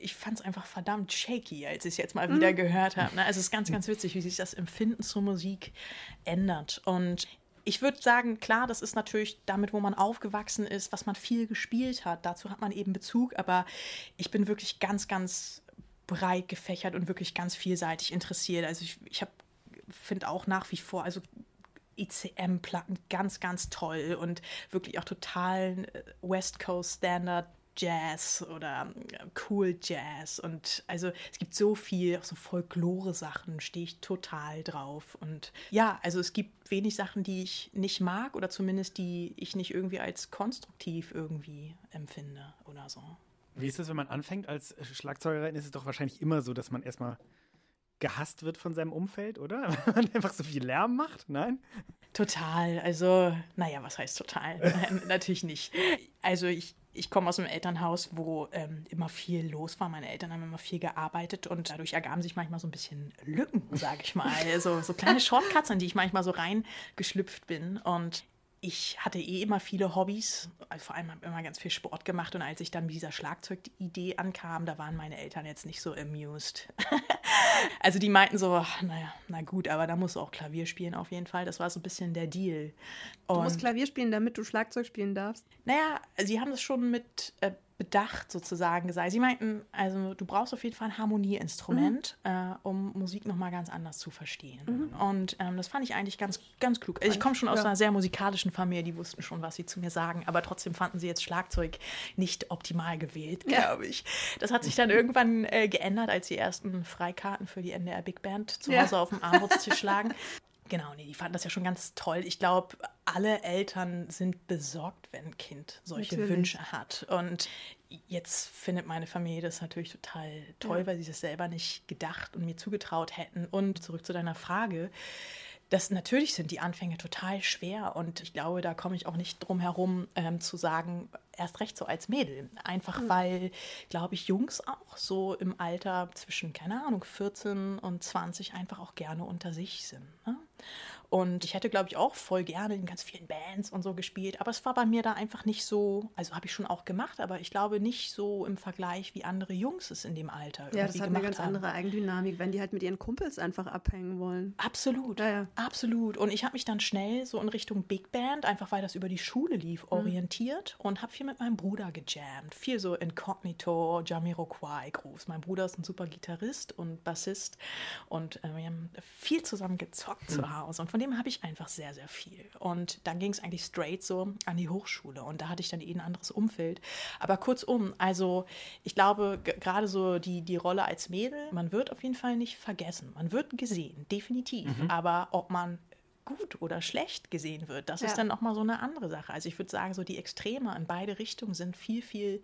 ich fand es einfach verdammt shaky, als ich es jetzt mal wieder mhm. gehört habe. Ne? Also es ist ganz, ganz witzig, wie sich das Empfinden zur Musik ändert. Und ich würde sagen, klar, das ist natürlich damit, wo man aufgewachsen ist, was man viel gespielt hat. Dazu hat man eben Bezug, aber ich bin wirklich ganz, ganz breit gefächert und wirklich ganz vielseitig interessiert. Also ich, ich finde auch nach wie vor, also ICM-Platten ganz, ganz toll und wirklich auch total äh, West Coast Standard Jazz oder äh, Cool Jazz und also es gibt so viel, auch so Folklore-Sachen stehe ich total drauf und ja, also es gibt wenig Sachen, die ich nicht mag oder zumindest die ich nicht irgendwie als konstruktiv irgendwie empfinde oder so. Wie ist es, wenn man anfängt als Schlagzeugerin? Ist es doch wahrscheinlich immer so, dass man erstmal gehasst wird von seinem Umfeld, oder? Wenn man einfach so viel Lärm macht? Nein? Total. Also, naja, was heißt total? Natürlich nicht. Also ich, ich komme aus einem Elternhaus, wo ähm, immer viel los war. Meine Eltern haben immer viel gearbeitet und dadurch ergaben sich manchmal so ein bisschen Lücken, sage ich mal. so, so kleine Shortcuts, in die ich manchmal so reingeschlüpft bin. Und ich hatte eh immer viele Hobbys, also vor allem habe ich immer ganz viel Sport gemacht und als ich dann mit dieser Schlagzeugidee ankam, da waren meine Eltern jetzt nicht so amused. also die meinten so, naja, na gut, aber da musst du auch Klavier spielen auf jeden Fall. Das war so ein bisschen der Deal. Und du musst Klavier spielen, damit du Schlagzeug spielen darfst? Naja, sie haben das schon mit äh, Bedacht sozusagen gesagt. Sie meinten, also du brauchst auf jeden Fall ein Harmonieinstrument, mhm. äh, um Musik nochmal ganz anders zu verstehen. Mhm. Und ähm, das fand ich eigentlich ganz, ganz klug. Also ich komme schon aus ja. einer sehr musikalischen Familie, die wussten schon, was sie zu mir sagen, aber trotzdem fanden sie jetzt Schlagzeug nicht optimal gewählt, glaube ich. Das hat sich dann irgendwann äh, geändert, als die ersten Freikarten für die NDR Big Band zu Hause ja. auf dem Armutstisch lagen. Genau, nee, die fanden das ja schon ganz toll. Ich glaube, alle Eltern sind besorgt, wenn ein Kind solche natürlich. Wünsche hat. Und jetzt findet meine Familie das natürlich total toll, ja. weil sie das selber nicht gedacht und mir zugetraut hätten. Und zurück zu deiner Frage. Das natürlich sind die Anfänge total schwer und ich glaube, da komme ich auch nicht drum herum ähm, zu sagen, erst recht so als Mädel. Einfach mhm. weil, glaube ich, Jungs auch so im Alter zwischen, keine Ahnung, 14 und 20 einfach auch gerne unter sich sind. Ne? お! Und ich hätte, glaube ich, auch voll gerne in ganz vielen Bands und so gespielt. Aber es war bei mir da einfach nicht so, also habe ich schon auch gemacht, aber ich glaube nicht so im Vergleich, wie andere Jungs es in dem Alter Ja, das hat eine ganz haben. andere Eigendynamik, wenn die halt mit ihren Kumpels einfach abhängen wollen. Absolut, ja, ja. absolut. Und ich habe mich dann schnell so in Richtung Big Band, einfach weil das über die Schule lief, mhm. orientiert und habe viel mit meinem Bruder gejammt. Viel so Incognito, Jamiroquai Groß. Mein Bruder ist ein super Gitarrist und Bassist und äh, wir haben viel zusammen gezockt mhm. zu Hause. Und von von dem habe ich einfach sehr, sehr viel. Und dann ging es eigentlich straight so an die Hochschule und da hatte ich dann eh ein anderes Umfeld. Aber kurzum, also ich glaube, gerade so die, die Rolle als Mädel, man wird auf jeden Fall nicht vergessen. Man wird gesehen, definitiv. Mhm. Aber ob man gut oder schlecht gesehen wird. Das Ja. ist dann auch mal so eine andere Sache. Also ich würde sagen, so die Extreme in beide Richtungen sind viel, viel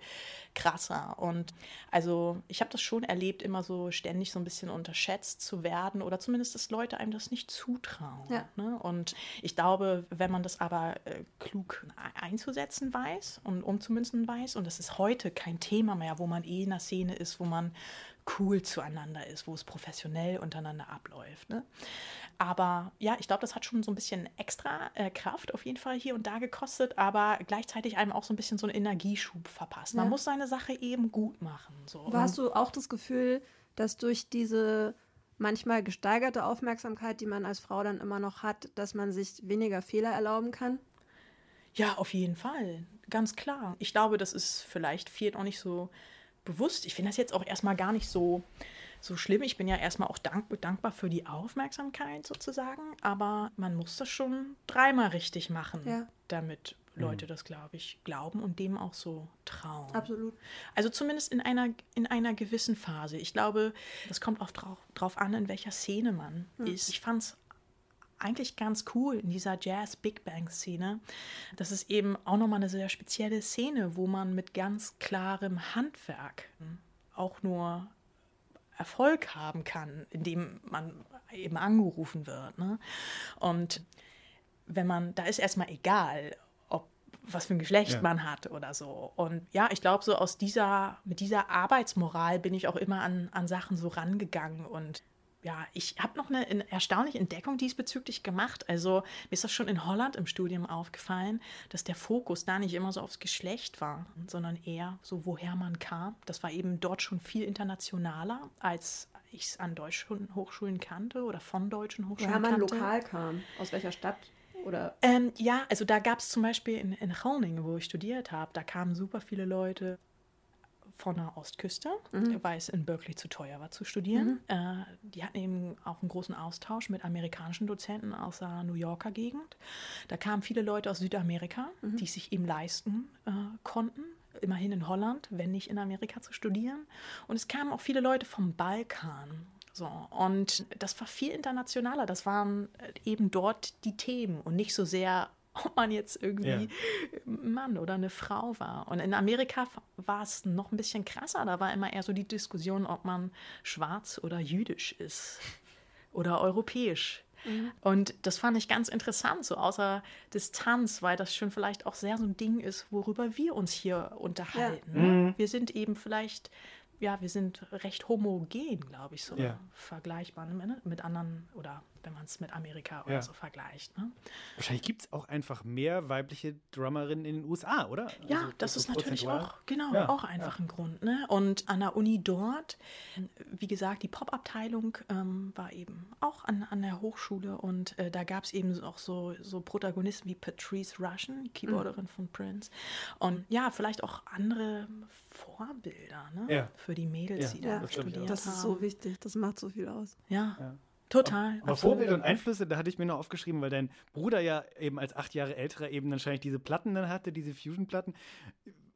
krasser. Und also ich habe das schon erlebt, immer so ständig so ein bisschen unterschätzt zu werden oder zumindest, dass Leute einem das nicht zutrauen. Ja. Ne? Und ich glaube, wenn man das aber äh, klug einzusetzen weiß und umzumünzen weiß, und das ist heute kein Thema mehr, wo man eh in einer Szene ist, wo man cool zueinander ist, wo es professionell untereinander abläuft. Ne? Aber ja, ich glaube, das hat schon so ein bisschen extra äh, Kraft auf jeden Fall hier und da gekostet, aber gleichzeitig einem auch so ein bisschen so einen Energieschub verpasst. Man Ja. muss seine Sache eben gut machen. So. Hast du auch das Gefühl, dass durch diese manchmal gesteigerte Aufmerksamkeit, die man als Frau dann immer noch hat, dass man sich weniger Fehler erlauben kann? Ja, auf jeden Fall. Ganz klar. Ich glaube, das ist vielleicht vielen auch nicht so bewusst. Ich finde das jetzt auch erstmal gar nicht so, so schlimm. Ich bin ja erstmal auch dank, dankbar für die Aufmerksamkeit sozusagen. Aber man muss das schon dreimal richtig machen, Ja. damit Leute das, glaube ich, glauben und dem auch so trauen. Absolut. Also zumindest in einer, in einer gewissen Phase. Ich glaube, das kommt auch drauf, drauf an, in welcher Szene man ist. Ich fand es eigentlich ganz cool in dieser Jazz-Big Bang-Szene. Das ist eben auch nochmal eine sehr spezielle Szene, wo man mit ganz klarem Handwerk auch nur Erfolg haben kann, indem man eben angerufen wird. Ne? Und wenn man, da ist erstmal egal, ob was für ein Geschlecht Ja. man hat oder so. Und ja, ich glaube, so aus dieser, mit dieser Arbeitsmoral bin ich auch immer an, an Sachen so rangegangen und ja, ich habe noch eine in- erstaunliche Entdeckung diesbezüglich gemacht. Also mir ist das schon in Holland im Studium aufgefallen, dass der Fokus da nicht immer so aufs Geschlecht war, sondern eher so, woher man kam. Das war eben dort schon viel internationaler, als ich es an deutschen Hochschulen kannte oder von deutschen Hochschulen Woher man kannte. lokal kam. Aus welcher Stadt? Oder Ähm, ja, also da gab es zum Beispiel in, in Groningen, wo ich studiert habe, da kamen super viele Leute von der Ostküste, weil es in Berkeley zu teuer war zu studieren. Äh, die hatten eben auch einen großen Austausch mit amerikanischen Dozenten aus der New Yorker Gegend. Da kamen viele Leute aus Südamerika, die es sich eben leisten äh, konnten, immerhin in Holland, wenn nicht in Amerika zu studieren. Und es kamen auch viele Leute vom Balkan. So, und das war viel internationaler. Das waren äh, eben dort die Themen und nicht so sehr, ob man jetzt irgendwie Ja. ein Mann oder eine Frau war. Und in Amerika war es noch ein bisschen krasser. Da war immer eher so die Diskussion, ob man schwarz oder jüdisch ist oder europäisch. Und das fand ich ganz interessant, so außer Distanz, weil das schon vielleicht auch sehr so ein Ding ist, worüber wir uns hier unterhalten. ne? Wir sind eben vielleicht, ja, wir sind recht homogen, glaube ich, so Ja. vergleichbar ne, mit anderen oder wenn man es mit Amerika oder Ja. so vergleicht. Ne? Wahrscheinlich gibt es auch einfach mehr weibliche Drummerinnen in den USA, oder? Ja, Also, das so ist natürlich auch, genau, Ja, auch einfach ein Grund. Ne? Und an der Uni dort, wie gesagt, die Pop-Abteilung ähm, war eben auch an, an der Hochschule und äh, da gab es eben auch so, so Protagonisten wie Patrice Russian, Keyboarderin von Prince. Und ja, vielleicht auch andere Vorbilder ne? Ja. für die Mädels, Ja, die da Ja, das studiert das ist haben. so wichtig. Das macht so viel aus. Ja, Ja. Total. Aber. Vorbilder und Einflüsse, da hatte ich mir noch aufgeschrieben, weil dein Bruder ja eben als acht Jahre älterer eben wahrscheinlich diese Platten dann hatte, diese Fusion-Platten.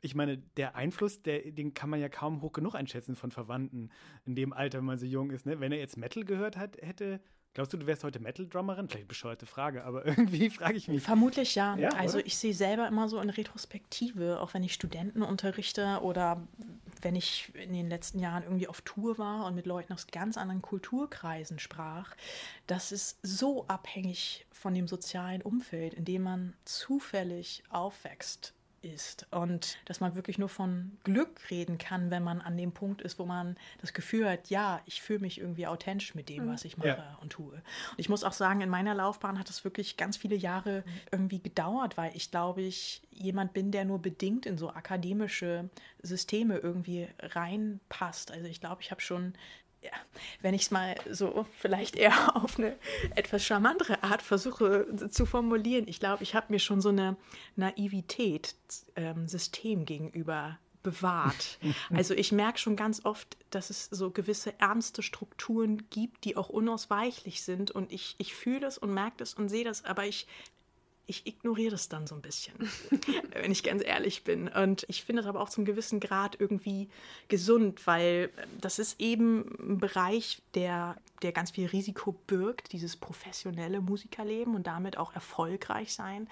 Ich meine, der Einfluss, der, den kann man ja kaum hoch genug einschätzen von Verwandten in dem Alter, wenn man so jung ist. Ne? Wenn er jetzt Metal gehört hat, hätte, glaubst du, du wärst heute Metal-Drummerin? Vielleicht bescheuerte Frage, aber irgendwie frage ich mich. Vermutlich ja. Ja, also oder? ich sehe selber immer so in Retrospektive, auch wenn ich Studenten unterrichte oder wenn ich in den letzten Jahren irgendwie auf Tour war und mit Leuten aus ganz anderen Kulturkreisen sprach, das ist so abhängig von dem sozialen Umfeld, in dem man zufällig aufwächst ist und dass man wirklich nur von Glück reden kann, wenn man an dem Punkt ist, wo man das Gefühl hat, ja, ich fühle mich irgendwie authentisch mit dem, was ich mache Ja. und tue. Und ich muss auch sagen, in meiner Laufbahn hat es wirklich ganz viele Jahre irgendwie gedauert, weil ich glaube, ich jemand bin, der nur bedingt in so akademische Systeme irgendwie reinpasst. Also ich glaube, ich habe schon ja, wenn ich es mal so vielleicht eher auf eine etwas charmantere Art versuche zu formulieren, ich glaube, ich habe mir schon so eine Naivität ähm, System gegenüber bewahrt. Also ich merke schon ganz oft, dass es so gewisse ernste Strukturen gibt, die auch unausweichlich sind und ich, ich fühle es und merke das und sehe das, aber ich ich ignoriere das dann so ein bisschen, wenn ich ganz ehrlich bin. Und ich finde das aber auch zum gewissen Grad irgendwie gesund, weil das ist eben ein Bereich, der, der ganz viel Risiko birgt, dieses professionelle Musikerleben und damit auch erfolgreich sein.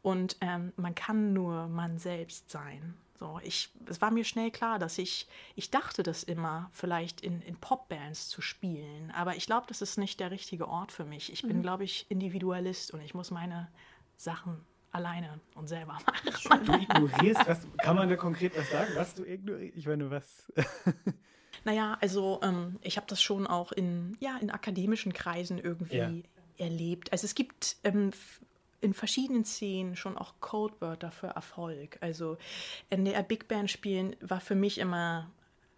Und ähm, man kann nur man selbst sein. So, ich, es war mir schnell klar, dass ich, ich dachte das immer, vielleicht in, in Popbands zu spielen. Aber ich glaube, das ist nicht der richtige Ort für mich. Ich bin, mhm. glaube ich, Individualist und ich muss meine Sachen alleine und selber machen. Du ignorierst, was, kann man da konkret was sagen, was du ignorierst? Ich meine, was? naja, also ähm, ich habe das schon auch in, ja, in akademischen Kreisen irgendwie ja. erlebt. Also es gibt ähm, in verschiedenen Szenen schon auch Codewörter für Erfolg. Also NDR Big Band spielen war für mich immer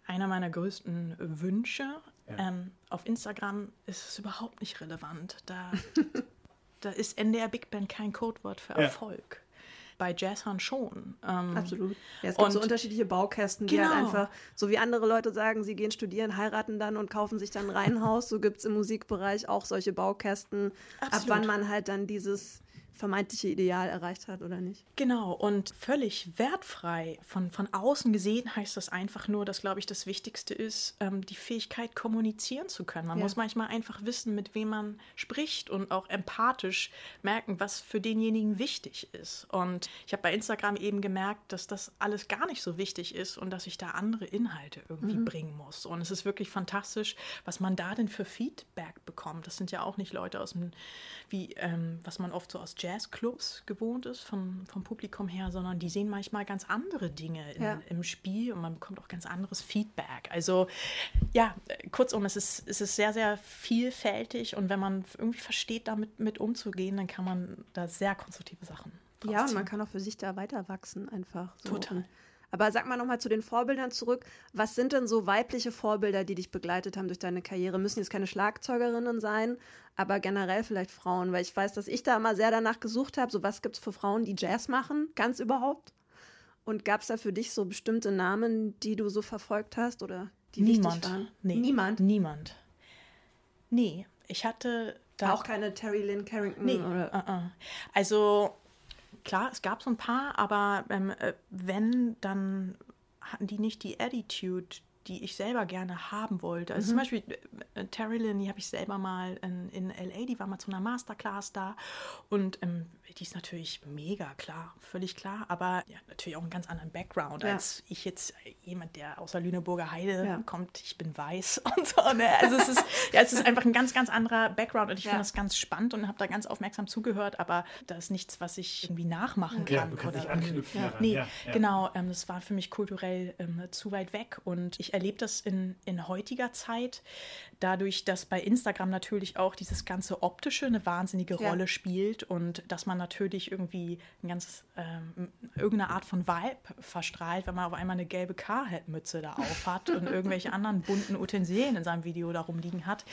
einer meiner größten Wünsche. Ja. Ähm, auf Instagram ist es überhaupt nicht relevant. Da, da ist NDR Big Band kein Codewort für Erfolg. Bei Jazzhorn schon. Ähm, Absolut. Ja, es gibt so unterschiedliche Baukästen, die halt genau. halt einfach, so wie andere Leute sagen, sie gehen studieren, heiraten dann und kaufen sich dann ein Reihenhaus, so gibt es im Musikbereich auch solche Baukästen, Absolut. ab wann man halt dann dieses vermeintliche Ideal erreicht hat oder nicht. Genau, und völlig wertfrei von, von außen gesehen heißt das einfach nur, dass, glaube ich, das Wichtigste ist, ähm, die Fähigkeit, kommunizieren zu können. Man ja. muss manchmal einfach wissen, mit wem man spricht und auch empathisch merken, was für denjenigen wichtig ist. Und ich habe bei Instagram eben gemerkt, dass das alles gar nicht so wichtig ist und dass ich da andere Inhalte irgendwie mhm. bringen muss. Und es ist wirklich fantastisch, was man da denn für Feedback bekommt. Das sind ja auch nicht Leute aus dem, wie, ähm, was man oft so aus Jazzclubs gewohnt ist, vom, vom Publikum her, sondern die sehen manchmal ganz andere Dinge in, ja. im Spiel und man bekommt auch ganz anderes Feedback. Also ja, kurzum, es ist, es ist sehr, sehr vielfältig und wenn man irgendwie versteht, damit mit umzugehen, dann kann man da sehr konstruktive Sachen. Ja, und man kann auch für sich da weiter wachsen einfach. So. Total. Aber sag mal nochmal zu den Vorbildern zurück. Was sind denn so weibliche Vorbilder, die dich begleitet haben durch deine Karriere? Müssen jetzt keine Schlagzeugerinnen sein, aber generell vielleicht Frauen, weil ich weiß, dass ich da immer sehr danach gesucht habe, so was gibt es für Frauen, die Jazz machen, ganz überhaupt? Und gab es da für dich so bestimmte Namen, die du so verfolgt hast oder die Niemand. wichtig waren? Nee. Niemand? Niemand. Nee, ich hatte da... Auch keine Terry Lynn Carrington? Nee, oder? Uh -uh. also klar, es gab so ein paar, aber ähm, äh, wenn, dann hatten die nicht die Attitude, die ich selber gerne haben wollte. Also mhm. zum Beispiel äh, äh Terry Lynn, die habe ich selber mal in, in LA, die war mal zu einer Masterclass da und ähm, die ist natürlich mega klar, völlig klar, aber ja, natürlich auch einen ganz anderen Background ja. als ich jetzt jemand, der aus der Lüneburger Heide ja. kommt. Ich bin weiß und so. Ne? Also es ist, ja, es ist einfach ein ganz, ganz anderer Background und ich finde das ganz spannend und habe da ganz aufmerksam zugehört, aber da ist nichts, was ich irgendwie nachmachen kann. Ja, du oder, anknüpfen ja. Nee, genau. Ähm, das war für mich kulturell ähm, zu weit weg und ich erlebe das in, in heutiger Zeit, dadurch, dass bei Instagram natürlich auch dieses ganze Optische eine wahnsinnige Rolle spielt und dass man natürlich irgendwie ein ganz, ähm, irgendeine Art von Vibe verstrahlt, wenn man auf einmal eine gelbe K-Mütze da auf hat und irgendwelche anderen bunten Utensilien in seinem Video da rumliegen hat,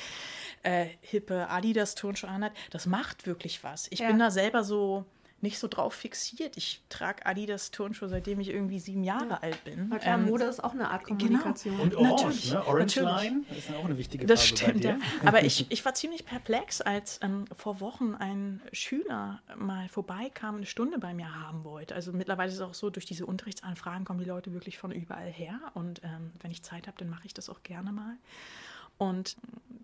äh, hippe Adidas-Turnschuhe anhat. Das macht wirklich was. Ich ja. bin da selber so nicht so drauf fixiert. Ich trage Adidas Turnschuhe, seitdem ich irgendwie sieben Jahre ja. alt bin. Na klar, ähm, Mode ist auch eine Art genau. Kommunikation. Genau. Und Orange, natürlich, ne? Orange natürlich. Line ist auch eine wichtige Das stimmt, ja. Aber ich, ich war ziemlich perplex, als ähm, vor Wochen ein Schüler mal vorbeikam, eine Stunde bei mir haben wollte. Also mittlerweile ist es auch so, durch diese Unterrichtsanfragen kommen die Leute wirklich von überall her. Und ähm, wenn ich Zeit habe, dann mache ich das auch gerne mal. Und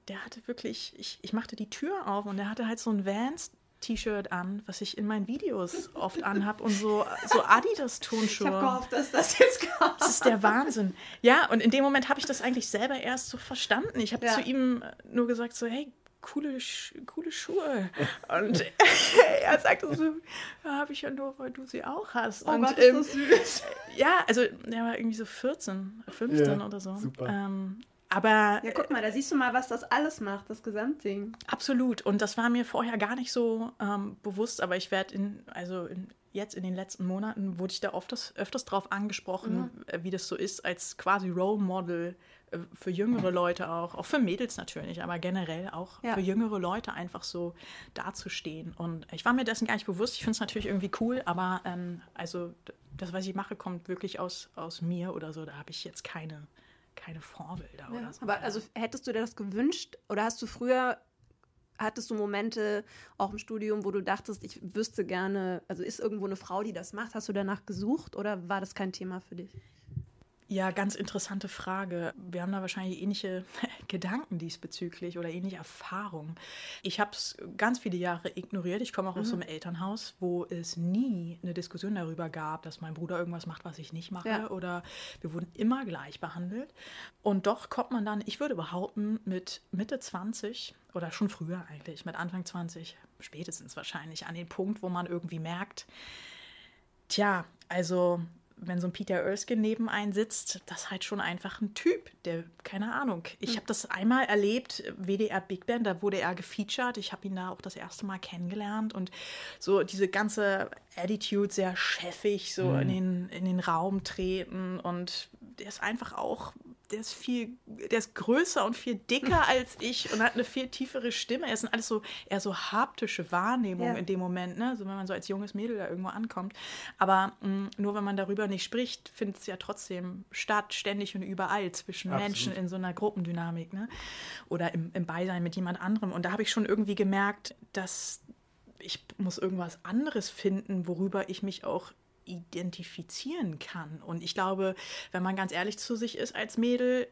der hatte wirklich, ich, ich machte die Tür auf und der hatte halt so ein Vans T-Shirt an, was ich in meinen Videos oft anhab und so, so Adidas-Tonschuhe. Ich habe gehofft, dass das jetzt kommt. Das ist der Wahnsinn. Ja, und in dem Moment habe ich das eigentlich selber erst so verstanden. Ich habe ja. zu ihm nur gesagt so, hey, coole, coole Schuhe. Und er sagte so, ja, habe ich ja nur, weil du sie auch hast. Oh und, Gott, ähm, ist das süß. Ja, also er war irgendwie so 14, 15 ja, oder so. Super. Ähm, aber. Ja, guck mal, da siehst du mal, was das alles macht, das Gesamtding. Absolut. Und das war mir vorher gar nicht so ähm, bewusst, aber ich werde in, also in, jetzt in den letzten Monaten wurde ich da oft das, öfters drauf angesprochen, mhm. Äh, wie das so ist, als quasi Role Model äh, für jüngere Leute auch, auch für Mädels natürlich, aber generell auch ja. für jüngere Leute einfach so dazustehen. Und ich war mir dessen gar nicht bewusst. Ich finde es natürlich irgendwie cool, aber ähm, also das, was ich mache, kommt wirklich aus, aus mir oder so. Da habe ich jetzt keine keine Vorbilder ja, oder so. Aber also hättest du dir das gewünscht oder hast du früher Hattest du Momente auch im Studium, wo du dachtest, ich wüsste gerne, also ist irgendwo eine Frau, die das macht? Hast du danach gesucht oder war das kein Thema für dich? Ja, ganz interessante Frage. Wir haben da wahrscheinlich ähnliche Gedanken diesbezüglich oder ähnliche Erfahrungen. Ich habe es ganz viele Jahre ignoriert. Ich komme auch mhm. aus so einem Elternhaus, wo es nie eine Diskussion darüber gab, dass mein Bruder irgendwas macht, was ich nicht mache. Ja. Oder wir wurden immer gleich behandelt. Und doch kommt man dann, ich würde behaupten, mit Mitte 20 oder schon früher eigentlich, mit Anfang 20, spätestens wahrscheinlich, an den Punkt, wo man irgendwie merkt, tja, also wenn so ein Peter Erskine neben einen sitzt, das ist halt schon einfach ein Typ, der, keine Ahnung. Ich hm. habe das einmal erlebt, WDR Big Band, da wurde er gefeatured. Ich habe ihn da auch das erste Mal kennengelernt und so diese ganze Attitude, sehr chefig, so mhm. in, den, in den Raum treten und der ist einfach auch der ist viel, der ist größer und viel dicker als ich und hat eine viel tiefere Stimme. Es sind alles so eher so haptische Wahrnehmungen ja. in dem Moment, ne? So wenn man so als junges Mädel da irgendwo ankommt. Aber mh, mm, nur wenn man darüber nicht spricht, findet es ja trotzdem statt, ständig und überall zwischen Absolut. Menschen in so einer Gruppendynamik, ne? Oder im, im Beisein mit jemand anderem. Und da habe ich schon irgendwie gemerkt, dass ich muss irgendwas anderes finden, worüber ich mich auch identifizieren kann. Und ich glaube, wenn man ganz ehrlich zu sich ist als Mädel,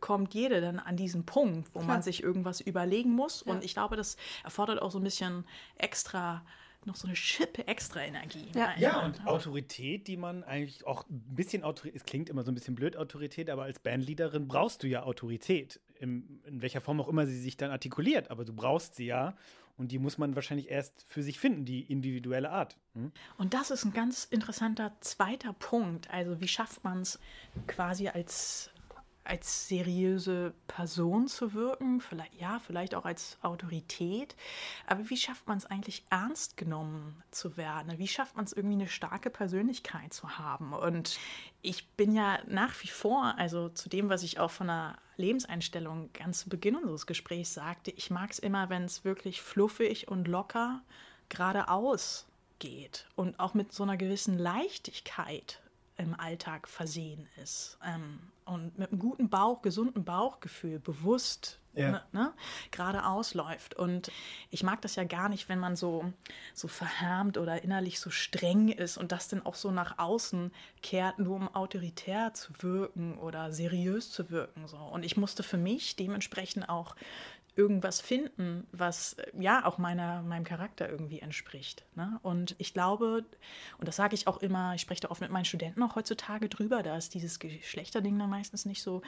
kommt jede dann an diesen Punkt, wo Klar. man sich irgendwas überlegen muss. Ja. Und ich glaube, das erfordert auch so ein bisschen extra noch so eine Schippe extra Energie. Ja, ja und Autorität, die man eigentlich auch ein bisschen Autorität, es klingt immer so ein bisschen blöd Autorität, aber als Bandleaderin brauchst du ja Autorität, in, in welcher Form auch immer sie sich dann artikuliert, aber du brauchst sie ja. Und die muss man wahrscheinlich erst für sich finden, die individuelle Art. Hm? Und das ist ein ganz interessanter zweiter Punkt. Also wie schafft man es quasi als als seriöse Person zu wirken, vielleicht ja, vielleicht auch als Autorität. Aber wie schafft man es eigentlich ernst genommen zu werden? Wie schafft man es irgendwie eine starke Persönlichkeit zu haben? Und ich bin ja nach wie vor, also zu dem, was ich auch von einer Lebenseinstellung ganz zu Beginn unseres Gesprächs sagte, ich mag es immer, wenn es wirklich fluffig und locker geradeaus geht und auch mit so einer gewissen Leichtigkeit im Alltag versehen ist. Ähm, und mit einem guten Bauch, gesunden Bauchgefühl, bewusst ja. ne, ne, geradeaus läuft. Und ich mag das ja gar nicht, wenn man so, so verhärmt oder innerlich so streng ist und das dann auch so nach außen kehrt, nur um autoritär zu wirken oder seriös zu wirken. So. Und ich musste für mich dementsprechend auch irgendwas finden, was ja auch meiner, meinem Charakter irgendwie entspricht. Ne? Und ich glaube, und das sage ich auch immer, ich spreche da oft mit meinen Studenten auch heutzutage drüber, da ist dieses Geschlechterding dann meistens nicht so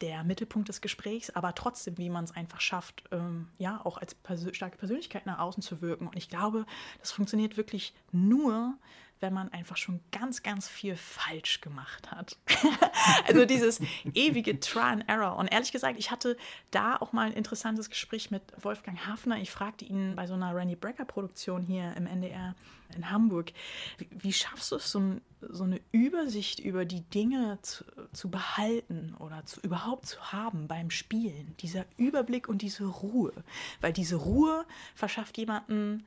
der Mittelpunkt des Gesprächs, aber trotzdem, wie man es einfach schafft, ähm, ja, auch als persö starke Persönlichkeit nach außen zu wirken. Und ich glaube, das funktioniert wirklich nur, wenn man einfach schon ganz, ganz viel falsch gemacht hat. also dieses ewige Try and Error. Und ehrlich gesagt, ich hatte da auch mal ein interessantes Gespräch mit Wolfgang Hafner. Ich fragte ihn bei so einer Randy Brecker Produktion hier im NDR in Hamburg, wie, wie schaffst du es, so, so, eine Übersicht über die Dinge zu, zu behalten oder zu, überhaupt zu haben beim Spielen? Dieser Überblick und diese Ruhe. Weil diese Ruhe verschafft jemanden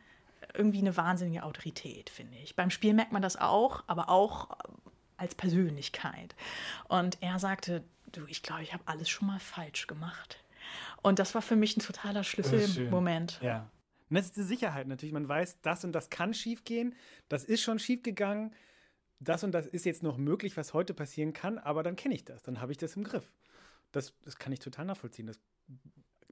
irgendwie eine wahnsinnige Autorität, finde ich. Beim Spiel merkt man das auch, aber auch als Persönlichkeit. Und er sagte, du, ich glaube, ich habe alles schon mal falsch gemacht. Und das war für mich ein totaler Schlüsselmoment. Ja. Und das ist die Sicherheit natürlich. Man weiß, das und das kann schiefgehen. Das ist schon schiefgegangen. Das und das ist jetzt noch möglich, was heute passieren kann, aber dann kenne ich das. Dann habe ich das im Griff. Das, das kann ich total nachvollziehen. Das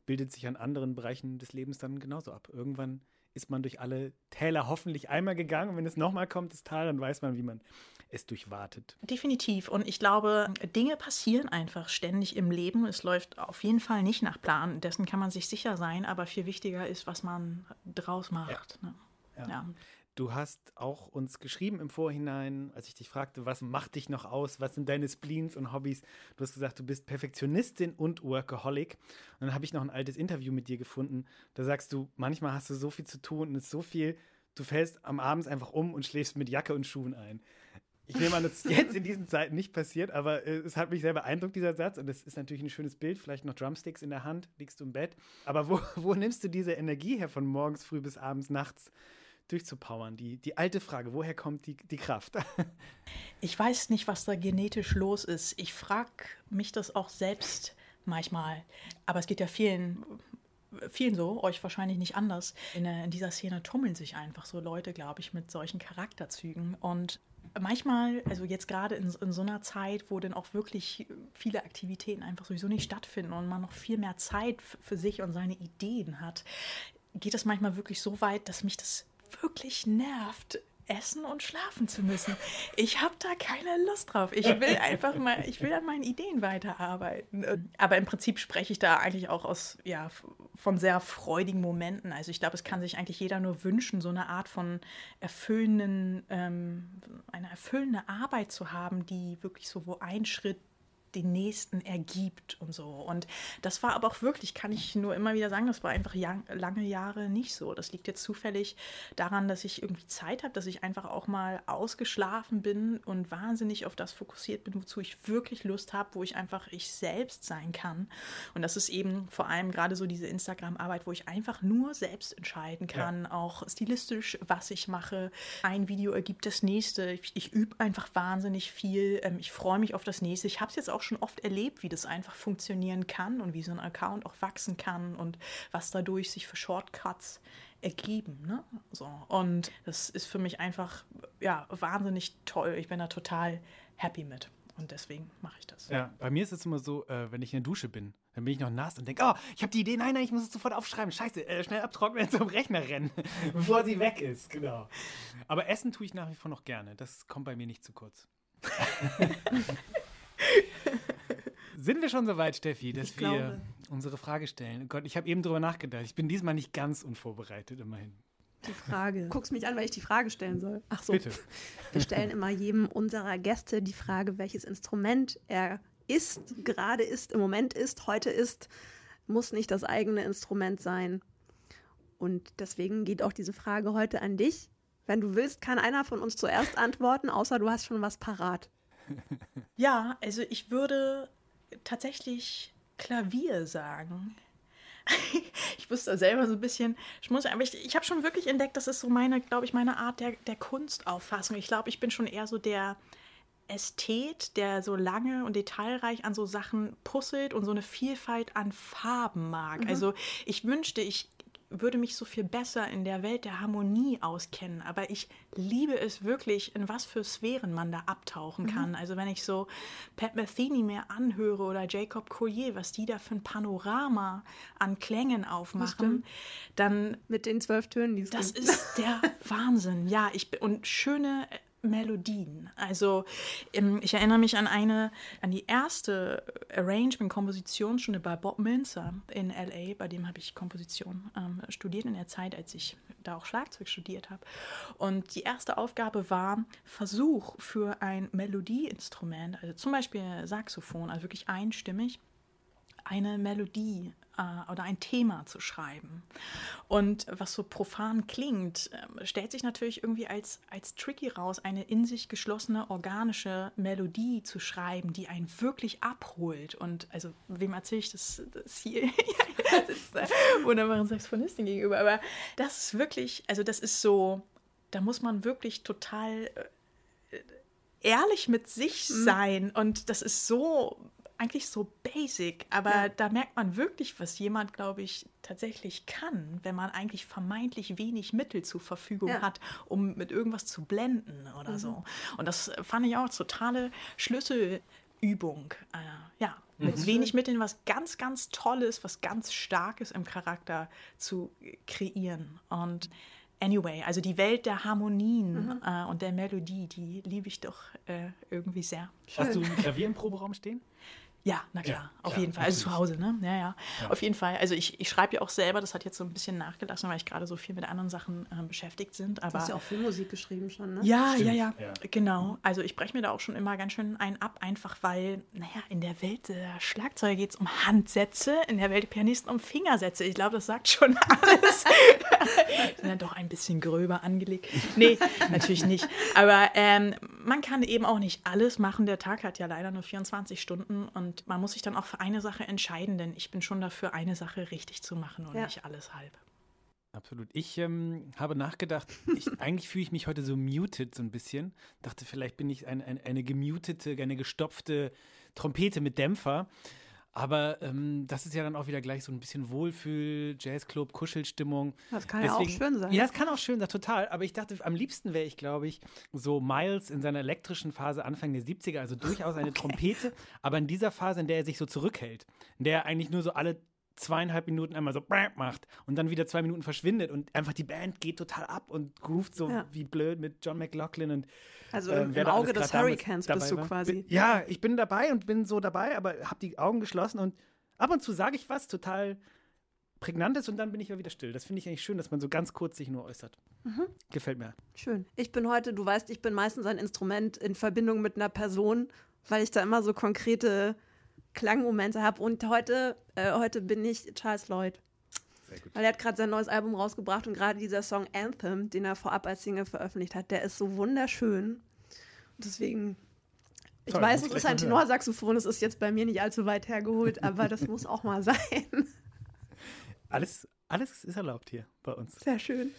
bildet sich an anderen Bereichen des Lebens dann genauso ab. Irgendwann ist man durch alle Täler hoffentlich einmal gegangen. Und wenn es nochmal kommt, das Tal, dann weiß man, wie man es durchwartet. Definitiv. Und ich glaube, Dinge passieren einfach ständig im Leben. Es läuft auf jeden Fall nicht nach Plan. Dessen kann man sich sicher sein. Aber viel wichtiger ist, was man draus macht. Ja. Ne? Ja. ja. Du hast auch uns geschrieben im Vorhinein, als ich dich fragte, was macht dich noch aus, was sind deine Spleens und Hobbys. Du hast gesagt, du bist Perfektionistin und Workaholic. Und dann habe ich noch ein altes Interview mit dir gefunden. Da sagst du, manchmal hast du so viel zu tun und es ist so viel, du fällst am Abend einfach um und schläfst mit Jacke und Schuhen ein. Ich nehme an, das ist jetzt in diesen Zeiten nicht passiert, aber äh, es hat mich sehr beeindruckt, dieser Satz. Und es ist natürlich ein schönes Bild. Vielleicht noch Drumsticks in der Hand, liegst du im Bett. Aber wo, wo nimmst du diese Energie her von morgens früh bis abends, nachts? Durchzupowern? Die, die alte Frage, woher kommt die, die Kraft? ich weiß nicht, was da genetisch los ist. Ich frage mich das auch selbst manchmal. Aber es geht ja vielen vielen so, euch wahrscheinlich nicht anders. In, der, in dieser Szene tummeln sich einfach so Leute, glaube ich, mit solchen Charakterzügen. Und manchmal, also jetzt gerade in, in, so einer Zeit, wo dann auch wirklich viele Aktivitäten einfach sowieso nicht stattfinden und man noch viel mehr Zeit für sich und seine Ideen hat, geht es manchmal wirklich so weit, dass mich das wirklich nervt, essen und schlafen zu müssen. Ich habe da keine Lust drauf. Ich will einfach mal, ich will an meinen Ideen weiterarbeiten. Aber im Prinzip spreche ich da eigentlich auch aus, ja, von sehr freudigen Momenten. Also ich glaube, es kann sich eigentlich jeder nur wünschen, so eine Art von erfüllenden, ähm, eine erfüllende Arbeit zu haben, die wirklich so wo ein Schritt den nächsten ergibt und so. Und das war aber auch wirklich, kann ich nur immer wieder sagen, das war einfach lange Jahre nicht so. Das liegt jetzt zufällig daran, dass ich irgendwie Zeit habe, dass ich einfach auch mal ausgeschlafen bin und wahnsinnig auf das fokussiert bin, wozu ich wirklich Lust habe, wo ich einfach ich selbst sein kann. Und das ist eben vor allem gerade so diese Instagram-Arbeit, wo ich einfach nur selbst entscheiden kann, ja. auch stilistisch, was ich mache. Ein Video ergibt das nächste. Ich, ich übe einfach wahnsinnig viel. Ähm, ich freue mich auf das nächste. Ich habe es jetzt auch auch schon oft erlebt, wie das einfach funktionieren kann und wie so ein Account auch wachsen kann und was dadurch sich für Shortcuts ergeben. Ne? So. Und das ist für mich einfach ja, wahnsinnig toll. Ich bin da total happy mit. Und deswegen mache ich das. Ja, bei mir ist es immer so, äh, wenn ich in der Dusche bin, dann bin ich noch nass und denke, oh, ich habe die Idee, nein, nein, ich muss es sofort aufschreiben. Scheiße, äh, schnell abtrocknen zum Rechner rennen, bevor sie weg ist. Genau. Aber Essen tue ich nach wie vor noch gerne. Das kommt bei mir nicht zu kurz. Sind wir schon so weit, Steffi, dass ich wir glaube. unsere Frage stellen? Oh Gott, ich habe eben drüber nachgedacht. Ich bin diesmal nicht ganz unvorbereitet, immerhin. Die Frage. Du guckst mich an, weil ich die Frage stellen soll. Ach so. Bitte. Wir stellen immer jedem unserer Gäste die Frage, welches Instrument er ist, gerade ist, im Moment ist, heute ist. Muss nicht das eigene Instrument sein. Und deswegen geht auch diese Frage heute an dich. Wenn du willst, kann einer von uns zuerst antworten, außer du hast schon was parat. Ja, also ich würde tatsächlich Klavier sagen. ich wusste selber so ein bisschen schmunzeln, aber ich, ich habe schon wirklich entdeckt, das ist so meine, glaube ich, meine Art der, der Kunstauffassung. Ich glaube, ich bin schon eher so der Ästhet, der so lange und detailreich an so Sachen puzzelt und so eine Vielfalt an Farben mag. Mhm. Also ich wünschte, ich würde mich so viel besser in der Welt der Harmonie auskennen. Aber ich liebe es wirklich, in was für Sphären man da abtauchen mhm. kann. Also wenn ich so Pat Metheny mir anhöre oder Jacob Collier, was die da für ein Panorama an Klängen aufmachen, dann mit den zwölf Tönen, die das ist der Wahnsinn. Ja, ich und schöne Melodien. Also ähm, ich erinnere mich an eine, an die erste Arrangement-Kompositionsstunde bei Bob Minzer in LA, bei dem habe ich Komposition ähm, studiert in der Zeit, als ich da auch Schlagzeug studiert habe. Und die erste Aufgabe war Versuch für ein Melodieinstrument, also zum Beispiel Saxophon, also wirklich einstimmig, eine Melodie äh, oder ein Thema zu schreiben. Und was so profan klingt, äh, stellt sich natürlich irgendwie als, als tricky raus, eine in sich geschlossene organische Melodie zu schreiben, die einen wirklich abholt. Und also, wem erzähle ich das, das hier? das ist äh, wunderbaren Saxophonistin gegenüber. Aber das ist wirklich, also das ist so, da muss man wirklich total äh, ehrlich mit sich mhm. sein. Und das ist so eigentlich so basic, aber ja. da merkt man wirklich, was jemand, glaube ich, tatsächlich kann, wenn man eigentlich vermeintlich wenig Mittel zur Verfügung ja. hat, um mit irgendwas zu blenden oder mhm. so. Und das fand ich auch totale Schlüsselübung. Äh, ja, mit mhm. wenig Mitteln was ganz, ganz Tolles, was ganz Starkes im Charakter zu kreieren. Und Anyway, also die Welt der Harmonien mhm. äh, und der Melodie, die liebe ich doch äh, irgendwie sehr. Hast du ein Klavier im Proberaum stehen? Ja, na klar, ja, auf klar, jeden Fall. Also zu Hause, ne? Ja, ja, ja. Auf jeden Fall. Also ich, ich schreibe ja auch selber, das hat jetzt so ein bisschen nachgelassen, weil ich gerade so viel mit anderen Sachen äh, beschäftigt sind. Aber, du hast ja auch Filmmusik geschrieben schon, ne? Ja, ja, ja, ja, Genau. Also ich breche mir da auch schon immer ganz schön ein ab, einfach weil, naja, in der Welt der Schlagzeuger geht es um Handsätze, in der Welt der Pianisten um Fingersätze. Ich glaube, das sagt schon alles. sind dann doch ein bisschen gröber angelegt. Nee, natürlich nicht. Aber ähm, man kann eben auch nicht alles machen. Der Tag hat ja leider nur 24 Stunden und man muss sich dann auch für eine Sache entscheiden, denn ich bin schon dafür, eine Sache richtig zu machen und ja. nicht alles halb. Absolut. Ich ähm, habe nachgedacht, ich, eigentlich fühle ich mich heute so muted so ein bisschen. Dachte, vielleicht bin ich ein, ein, eine gemutete, eine gestopfte Trompete mit Dämpfer. Aber ähm, das ist ja dann auch wieder gleich so ein bisschen Wohlfühl, Jazzclub, Kuschelstimmung. Das kann Deswegen, ja auch schön sein. Ja, das kann auch schön sein, total. Aber ich dachte, am liebsten wäre ich, glaube ich, so Miles in seiner elektrischen Phase Anfang der 70er, also durchaus eine okay. Trompete, aber in dieser Phase, in der er sich so zurückhält, in der er eigentlich nur so alle zweieinhalb Minuten einmal so macht und dann wieder zwei Minuten verschwindet und einfach die Band geht total ab und groovt so ja. wie blöd mit John McLaughlin und also ähm, im Auge des Hurricanes bist du quasi. Ja, ich bin dabei und bin so dabei, aber habe die Augen geschlossen und ab und zu sage ich was total prägnantes und dann bin ich ja wieder still. Das finde ich eigentlich schön, dass man so ganz kurz sich nur äußert. Mhm. Gefällt mir. Schön. Ich bin heute, du weißt, ich bin meistens ein Instrument in Verbindung mit einer Person, weil ich da immer so konkrete Klangmomente habe. Und heute, äh, heute bin ich Charles Lloyd. Weil er hat gerade sein neues Album rausgebracht und gerade dieser Song Anthem, den er vorab als Single veröffentlicht hat, der ist so wunderschön. Und deswegen, ich Toll, weiß, es ist ein Tenorsaxophon, es ist jetzt bei mir nicht allzu weit hergeholt, aber das muss auch mal sein. Alles, alles ist erlaubt hier bei uns. Sehr schön.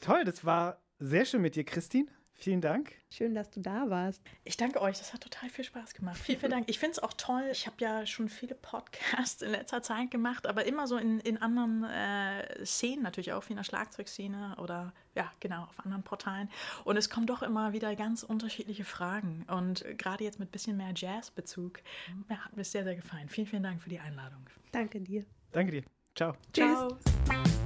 Toll, das war sehr schön mit dir, Christine. Vielen Dank. Schön, dass du da warst. Ich danke euch. Das hat total viel Spaß gemacht. Vielen, vielen Dank. Ich finde es auch toll. Ich habe ja schon viele Podcasts in letzter Zeit gemacht, aber immer so in, in anderen äh, Szenen, natürlich auch wie in der Schlagzeugszene oder ja, genau, auf anderen Portalen. Und es kommen doch immer wieder ganz unterschiedliche Fragen. Und gerade jetzt mit ein bisschen mehr Jazzbezug, ja, hat mir sehr, sehr gefallen. Vielen, vielen Dank für die Einladung. Danke dir. Danke dir. Ciao. Ciao. Tschüss.